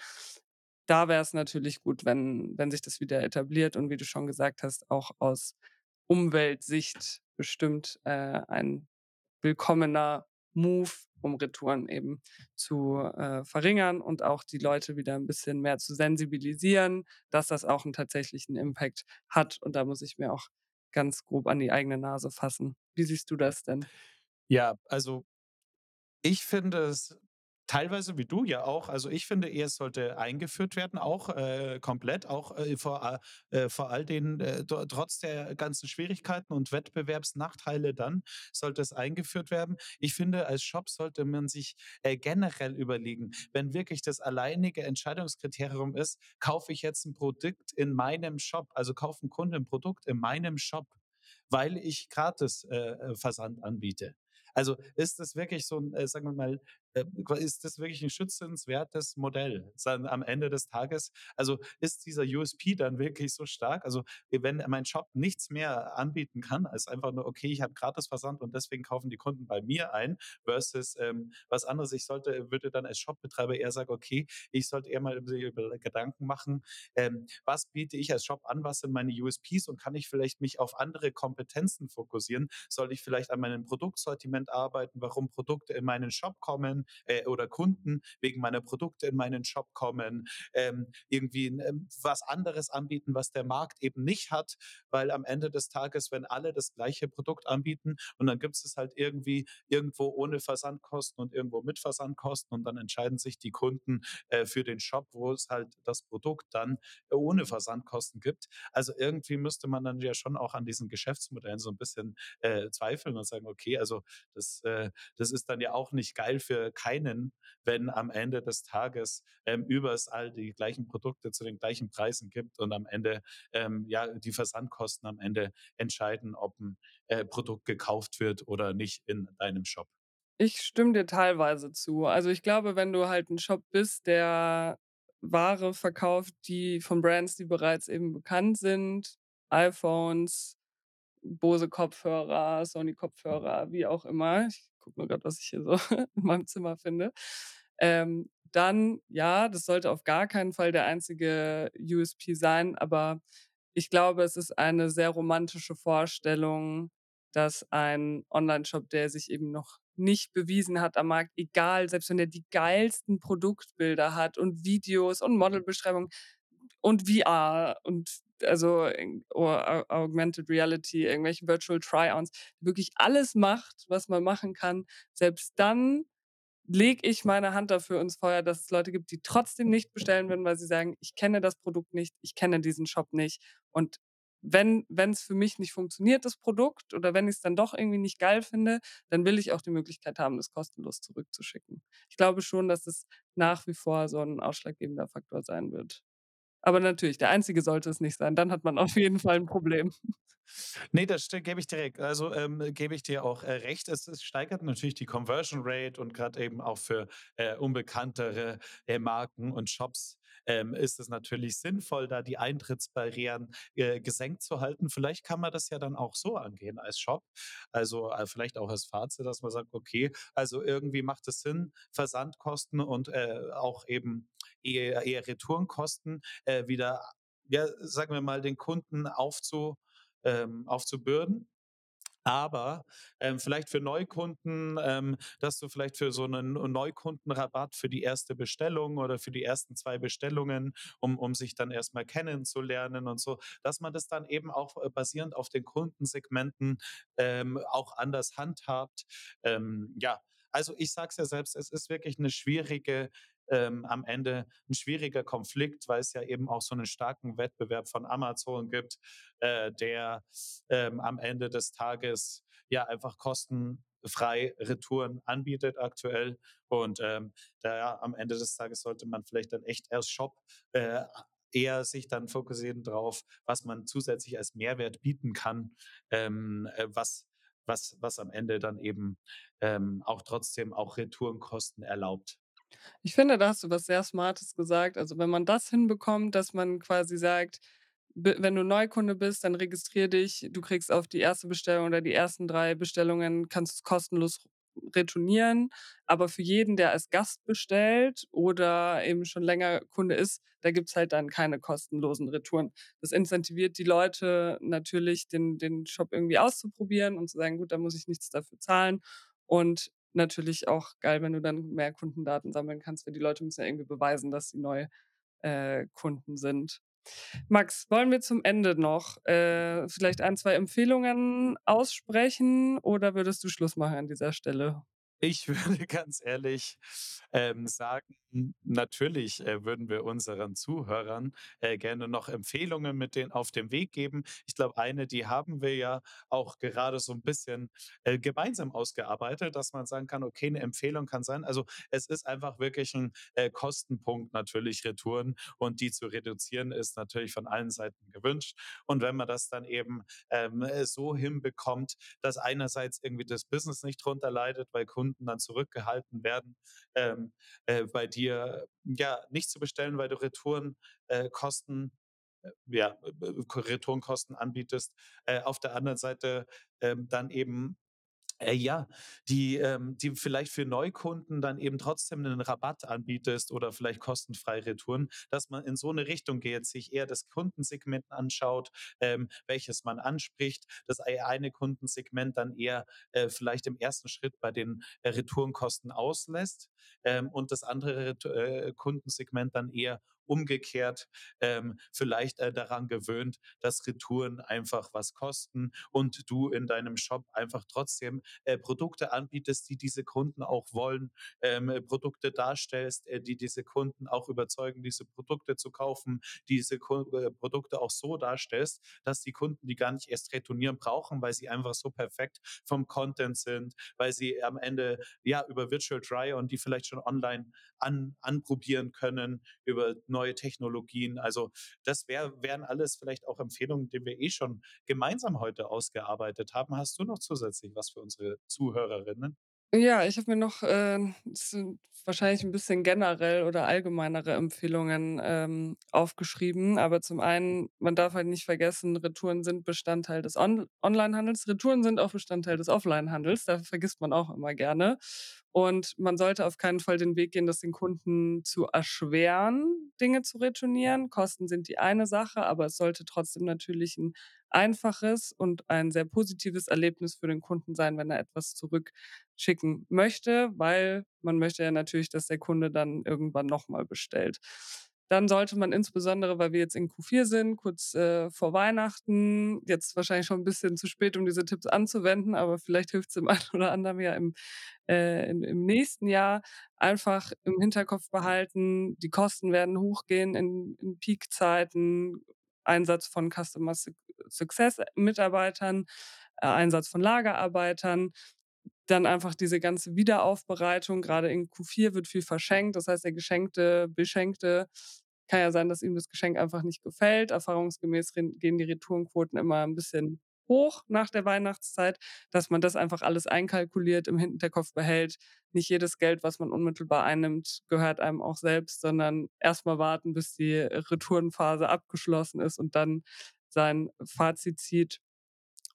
da wäre es natürlich gut, wenn, wenn sich das wieder etabliert und wie du schon gesagt hast, auch aus Umweltsicht bestimmt äh, ein willkommener Move, um Retouren eben zu äh, verringern und auch die Leute wieder ein bisschen mehr zu sensibilisieren, dass das auch einen tatsächlichen Impact hat. Und da muss ich mir auch ganz grob an die eigene Nase fassen. Wie siehst du das denn? Ja, also ich finde es teilweise wie du ja auch. Also, ich finde es sollte eingeführt werden, auch, äh, komplett, auch, äh, vor äh, vor all den äh, tro trotz der ganzen Schwierigkeiten und Wettbewerbsnachteile dann sollte es eingeführt werden. Ich finde, als Shop sollte man sich, äh, generell überlegen, wenn wirklich das alleinige Entscheidungskriterium ist: „Kaufe ich jetzt ein Produkt in meinem Shop?“ Also, kauft 'n Kunde ein Produkt in meinem Shop, weil ich gratis, äh, Versand anbiete. Also, ist das wirklich so 'n, äh, sagen wir mal, ist das wirklich ein schützenswertes Modell am Ende des Tages? Also, ist dieser USP dann wirklich so stark? Also, wenn mein Shop nichts mehr anbieten kann als einfach nur: „Okay, ich habe Gratisversand und deswegen kaufen die Kunden bei mir ein“, versus, ähm, was anderes. Ich sollte würde dann als Shopbetreiber eher sagen: „Okay, ich sollte eher mal über Gedanken machen, ähm, was biete ich als Shop an? Was sind meine USPs und kann ich vielleicht mich auf andere Kompetenzen fokussieren? Soll ich vielleicht an meinem Produktsortiment arbeiten, warum Produkte in meinen Shop kommen? Äh, oder Kunden wegen meiner Produkte in meinen Shop kommen, ähm, irgendwie ähm, was anderes anbieten, was der Markt eben nicht hat, weil am Ende des Tages, wenn alle das gleiche Produkt anbieten und dann gibt es halt irgendwie irgendwo ohne Versandkosten und irgendwo mit Versandkosten und dann entscheiden sich die Kunden äh, für den Shop, wo es halt das Produkt dann ohne Versandkosten gibt. Also irgendwie müsste man dann ja schon auch an diesen Geschäftsmodellen so ein bisschen äh, zweifeln und sagen, okay, also das, äh, das ist dann ja auch nicht geil für keinen, wenn am Ende des Tages ähm, überall die gleichen Produkte zu den gleichen Preisen gibt und am Ende ähm, ja die Versandkosten am Ende entscheiden, ob ein äh, Produkt gekauft wird oder nicht in deinem Shop. Ich stimme dir teilweise zu. Also, ich glaube, wenn du halt 'n Shop bist, der Ware verkauft, die von Brands, die bereits eben bekannt sind, iPhones, Bose Kopfhörer, Sony Kopfhörer, wie auch immer. Ich gucke nur grad, was ich hier so in meinem Zimmer finde. Ähm, dann ja, das sollte auf gar keinen Fall der einzige USP sein, aber ich glaube, es ist eine sehr romantische Vorstellung, dass ein Onlineshop, der sich eben noch nicht bewiesen hat am Markt, egal, selbst wenn er die geilsten Produktbilder hat und Videos und Modelbeschreibungen und VR und also oder Au Augmented Reality, irgendwelche Virtual Try-ons, wirklich alles macht, was man machen kann. Selbst dann lege ich meine Hand dafür ins Feuer, dass es Leute gibt, die trotzdem nicht bestellen würden, weil sie sagen: „Ich kenne das Produkt nicht, ich kenne diesen Shop nicht.“ Und wenn es für mich nicht funktioniert, das Produkt, oder wenn ich es dann doch irgendwie nicht geil finde, dann will ich auch die Möglichkeit haben, das kostenlos zurückzuschicken. Ich glaube schon, dass es nach wie vor so 'n ausschlaggebender Faktor sein wird. Aber natürlich, der einzige sollte es nicht sein. Dann hat man auf jeden Fall 'n Problem. Ne, das gebe ich direkt. Also, ähm, gebe ich dir auch, äh, recht. Es es steigert natürlich die Conversion Rate und gerade eben auch für, äh, unbekanntere, äh, Marken und Shops, ähm, ist es natürlich sinnvoll, da die Eintrittsbarrieren, äh, gesenkt zu halten. Vielleicht kann man das ja dann auch so angehen als Shop. Also, äh, vielleicht auch als Fazit, dass man sagt: „Okay, also irgendwie macht es Sinn, Versandkosten und, äh, auch eben eher eher Retourenkosten, äh, wieder, ja, sagen wir mal, den Kunden aufzu ähm, aufzubürden. Aber, ähm, vielleicht für Neukunden, ähm, dass du vielleicht für so einen Neukundenrabatt für die erste Bestellung oder für die ersten 2 Bestellungen, um um sich dann erst mal kennenzulernen und so, dass man das dann eben auch, äh, basierend auf den Kundensegmenten, ähm, auch anders handhabt. Ähm, ja, also ich sage es ja selbst, es ist wirklich eine schwierige ähm, am Ende ein schwieriger Konflikt, weil es ja eben auch so einen starken Wettbewerb von Amazon gibt, äh, der, ähm, am Ende des Tages ja einfach kostenfrei Retouren anbietet aktuell. Und, ähm, da am Ende des Tages sollte man vielleicht dann echt als Shop, äh, eher sich dann fokussieren drauf, was man zusätzlich als Mehrwert bieten kann, ähm, äh, was was was am Ende dann eben, ähm, auch trotzdem auch Retourenkosten erlaubt. Ich finde, da hast du was sehr Smartes gesagt. Also, wenn man das hinbekommt, dass man quasi sagt, wenn du Neukunde bist, dann registrier dich. Du kriegst auf die erste Bestellung oder die ersten 3 Bestellungen kannst du's kostenlos retournieren. Aber für jeden, der als Gast bestellt oder eben schon länger Kunde ist, da gibt's halt dann keine kostenlosen Retouren. Das incentiviert die Leute natürlich, den den Shop irgendwie auszuprobieren und zu sagen: „Gut, da muss ich nichts dafür zahlen.“ Und natürlich auch geil, wenn du dann mehr Kundendaten sammeln kannst, weil die Leute müssen ja irgendwie beweisen, dass sie neu äh, Kunden sind. Max, wollen wir zum Ende noch äh, vielleicht ein, 2 Empfehlungen aussprechen oder würdest du Schluss machen an dieser Stelle? Ich würde ganz ehrlich, ähm, sagen, natürlich, äh, würden wir unseren Zuhörern, äh, gerne noch Empfehlungen mit den auf den Weg geben. Ich glaube, eine, die haben wir ja auch gerade so ein bisschen, äh, gemeinsam ausgearbeitet, dass man sagen kann: „Okay, eine Empfehlung kann sein“ also, es ist einfach wirklich ein äh, Kostenpunkt natürlich Retouren und die zu reduzieren ist natürlich von allen Seiten gewünscht. Und wenn man das dann eben, ähm, äh, so hinbekommt, dass einerseits irgendwie das Business nicht drunter leidet, weil Kunden dann zurückgehalten werden, ähm, äh, bei dir ja nicht zu bestellen, weil du Retouren äh, äh, ja, äh, Retourenkosten anbietest. Äh, auf der anderen Seite ähm, dann eben Äh, ja, die ähm, die vielleicht für Neukunden dann eben trotzdem 'nen Rabatt anbietest oder vielleicht kostenfreie Retouren, dass man in so 'ne Richtung geht, sich eher das Kundensegment anschaut, ähm, welches man anspricht. Das ei eine Kundensegment dann eher, äh, vielleicht im 1. Schritt bei den, äh, Retourenkosten auslässt, ähm, und das andere äh, Kundensegment dann eher umgekehrt, ähm, vielleicht, äh, daran gewöhnt, dass Retouren einfach was kosten und du in deinem Shop einfach trotzdem, äh, Produkte anbietest, die diese Kunden auch wollen, ähm, Produkte darstellst, äh, die diese Kunden auch überzeugen, diese Produkte zu kaufen, diese Ku äh, Produkte auch so darstellst, dass die Kunden die gar nicht erst retournieren brauchen, weil sie einfach so perfekt vom Content sind, weil sie am Ende, ja, über Virtual Try-on die vielleicht schon online an anprobieren können, über neue Technologien. Also, das wär wären alles vielleicht auch Empfehlungen, die wir eh schon gemeinsam heute ausgearbeitet haben. Hast du noch zusätzlich was für unsere Zuhörerinnen? Ja, ich habe mir noch, äh, wahrscheinlich 'n bisschen generell oder allgemeinere Empfehlungen, ähm, aufgeschrieben. Aber zum einen, man darf halt nicht vergessen, Retouren sind Bestandteil des On Onlinehandels. Retouren sind auch Bestandteil des Offlinehandels, das vergisst man auch immer gerne. Und man sollte auf keinen Fall den Weg gehen, das den Kunden zu erschweren, Dinge zu retournieren. Kosten sind die eine Sache, aber es sollte trotzdem natürlich 'n einfaches und ein sehr positives Erlebnis für den Kunden sein, wenn er etwas zurückschicken möchte, weil man möchte ja natürlich, dass der Kunde dann irgendwann noch mal bestellt. Dann sollte man insbesondere, weil wir jetzt in Q4 sind, kurz, äh, vor Weihnachten jetzt wahrscheinlich schon 'n bisschen zu spät, um diese Tipps anzuwenden, aber vielleicht hilft's dem einen oder anderen ja im äh, im im nächsten Jahr einfach im Hinterkopf behalten, die Kosten werden hochgehen in in Peakzeiten, Einsatz von Customer Suc Success Mitarbeitern, äh, Einsatz von Lagerarbeitern. Dann einfach diese ganze Wiederaufbereitung. Grade in Q4 wird viel verschenkt. Das heißt, der Geschenkte, Beschenkte kann ja sein, dass ihm das Geschenk einfach nicht gefällt. Erfahrungsgemäß gehen die Retourenquoten immer 'n bisschen hoch nach der Weihnachtszeit, dass man das einfach alles einkalkuliert, im Hinterkopf behält. Nicht jedes Geld, was man unmittelbar einnimmt, gehört einem auch selbst, sondern erst mal warten, bis die Retourenphase abgeschlossen ist und dann sein Fazit zieht.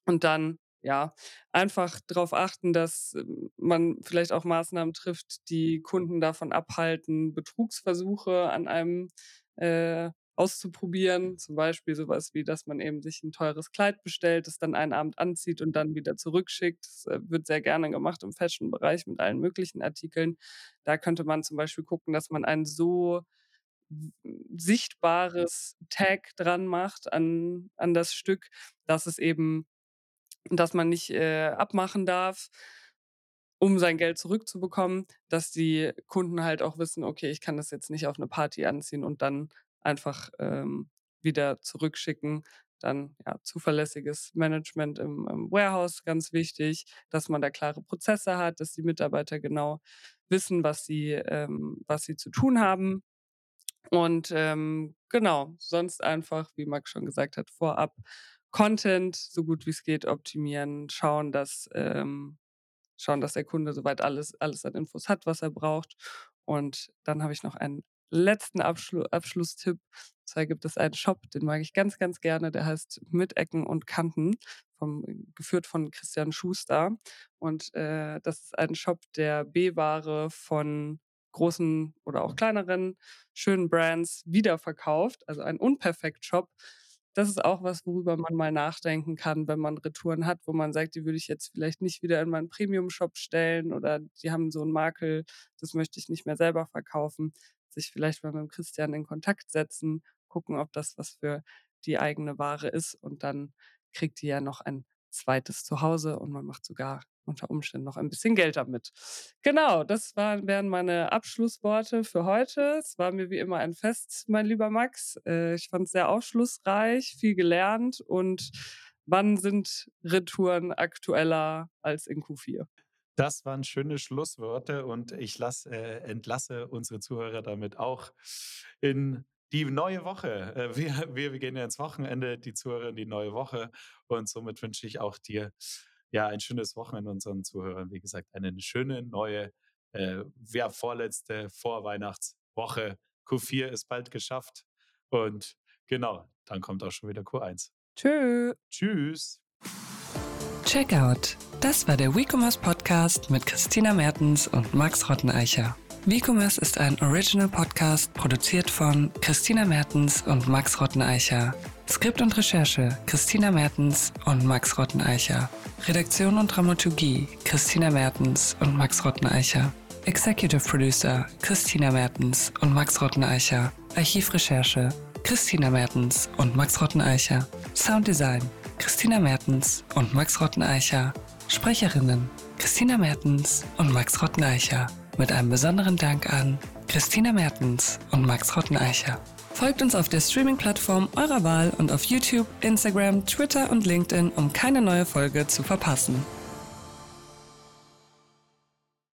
Und dann, ja, einfach drauf achten, dass man vielleicht auch Maßnahmen trifft, die Kunden davon abhalten, Betrugsversuche an einem, äh, auszuprobieren. Zum Beispiel so was wie, dass man eben sich 'n teures Kleid bestellt, das dann einen Abend anzieht und dann wieder zurückschickt. Das, äh, wird sehr gerne gemacht im Fashion-Bereich mit allen möglichen Artikeln. Da könnte man zum Beispiel gucken, dass man ein so sichtbares Tag dran macht an an das Stück, dass es eben dass man nicht, äh, abmachen darf, um sein Geld zurückzubekommen, dass die Kunden halt auch wissen: „Okay, ich kann das jetzt nicht auf 'ne Party anziehen und dann einfach, ähm, wieder zurückschicken.“ Dann, ja, zuverlässiges Management im im Warehouse, ganz wichtig, dass man da klare Prozesse hat, dass die Mitarbeiter genau wissen, was sie ähm, was sie zu tun haben. Und, ähm, genau, sonst einfach, wie Max schon gesagt hat, vorab Content so gut wie's geht optimieren, schauen, dass ähm, schauen, dass der Kunde so weit alles alles an Infos hat, was er braucht. Und dann habe ich noch einen letzten Abschlu Abschlusstipp. Und zwar gibt es einen Shop, den mag ich ganz, ganz gerne, der heißt „Mit Ecken und Kanten“, vom geführt von Christian Schuster. Und, äh, das ist ein Shop, der B-Ware von großen oder auch kleineren schönen Brands wiederverkauft, also ein Unperfekt-Shop. Das ist auch was, worüber man mal nachdenken kann, wenn man Retouren hat, wo man sagt: „Die würde ich jetzt vielleicht nicht wieder in meinen Premiumshop stellen“ oder „die haben so 'n Makel, das möchte ich nicht mehr selber verkaufen.“ Sich vielleicht mal mit dem Christian in Kontakt setzen, gucken, ob das was für die eigene Ware ist und dann kriegt die ja noch ein 2. Zuhause und man macht sogar unter Umständen noch ein bisschen Geld damit. Genau, das waren wären meine Abschlussworte für heute. Es war mir wie immer ein Fest, mein lieber Max. Äh, ich fand's sehr aufschlussreich, viel gelernt. Und wann sind Retouren aktueller als in Q4? Das waren schöne Schlussworte und ich lasse äh, entlasse unsere Zuhörer damit auch in die neue Woche. Äh, wir wir wir gehen ja ins Wochenende, die Zuhörer in die neue Woche und somit wünsche ich auch dir, ja, ein schönes Wochenende, unseren Zuhörern, wie gesagt, eine schöne neue, äh, ja, vorletzte Vorweihnachtswoche. Q4 ist bald geschafft und genau, dann kommt auch schon wieder Q1. Tschü. Tschüss. Check out. Das war der WeCommerce Podcast mit Christina Mertens und Max Rotteneicher. WeCommerce ist ein Original Podcast produziert von Christina Mertens und Max Rotteneicher. Skript und Recherche Christina Mertens und Max Rotteneicher. Redaktion und Dramaturgie Christina Mertens und Max Rotteneicher. Executive Producer Christina Mertens und Max Rotteneicher. Archivrecherche Christina Mertens und Max Rotteneicher. Sounddesign Christina Mertens und Max Rotteneicher. Sprecherinnen Christina Mertens und Max Rotteneicher. Mit einem besonderen Dank an Christina Mertens und Max Rotteneicher. Folgt uns auf der Streaming-Plattform eurer Wahl und auf YouTube, Instagram, Twitter und LinkedIn, um keine neue Folge zu verpassen.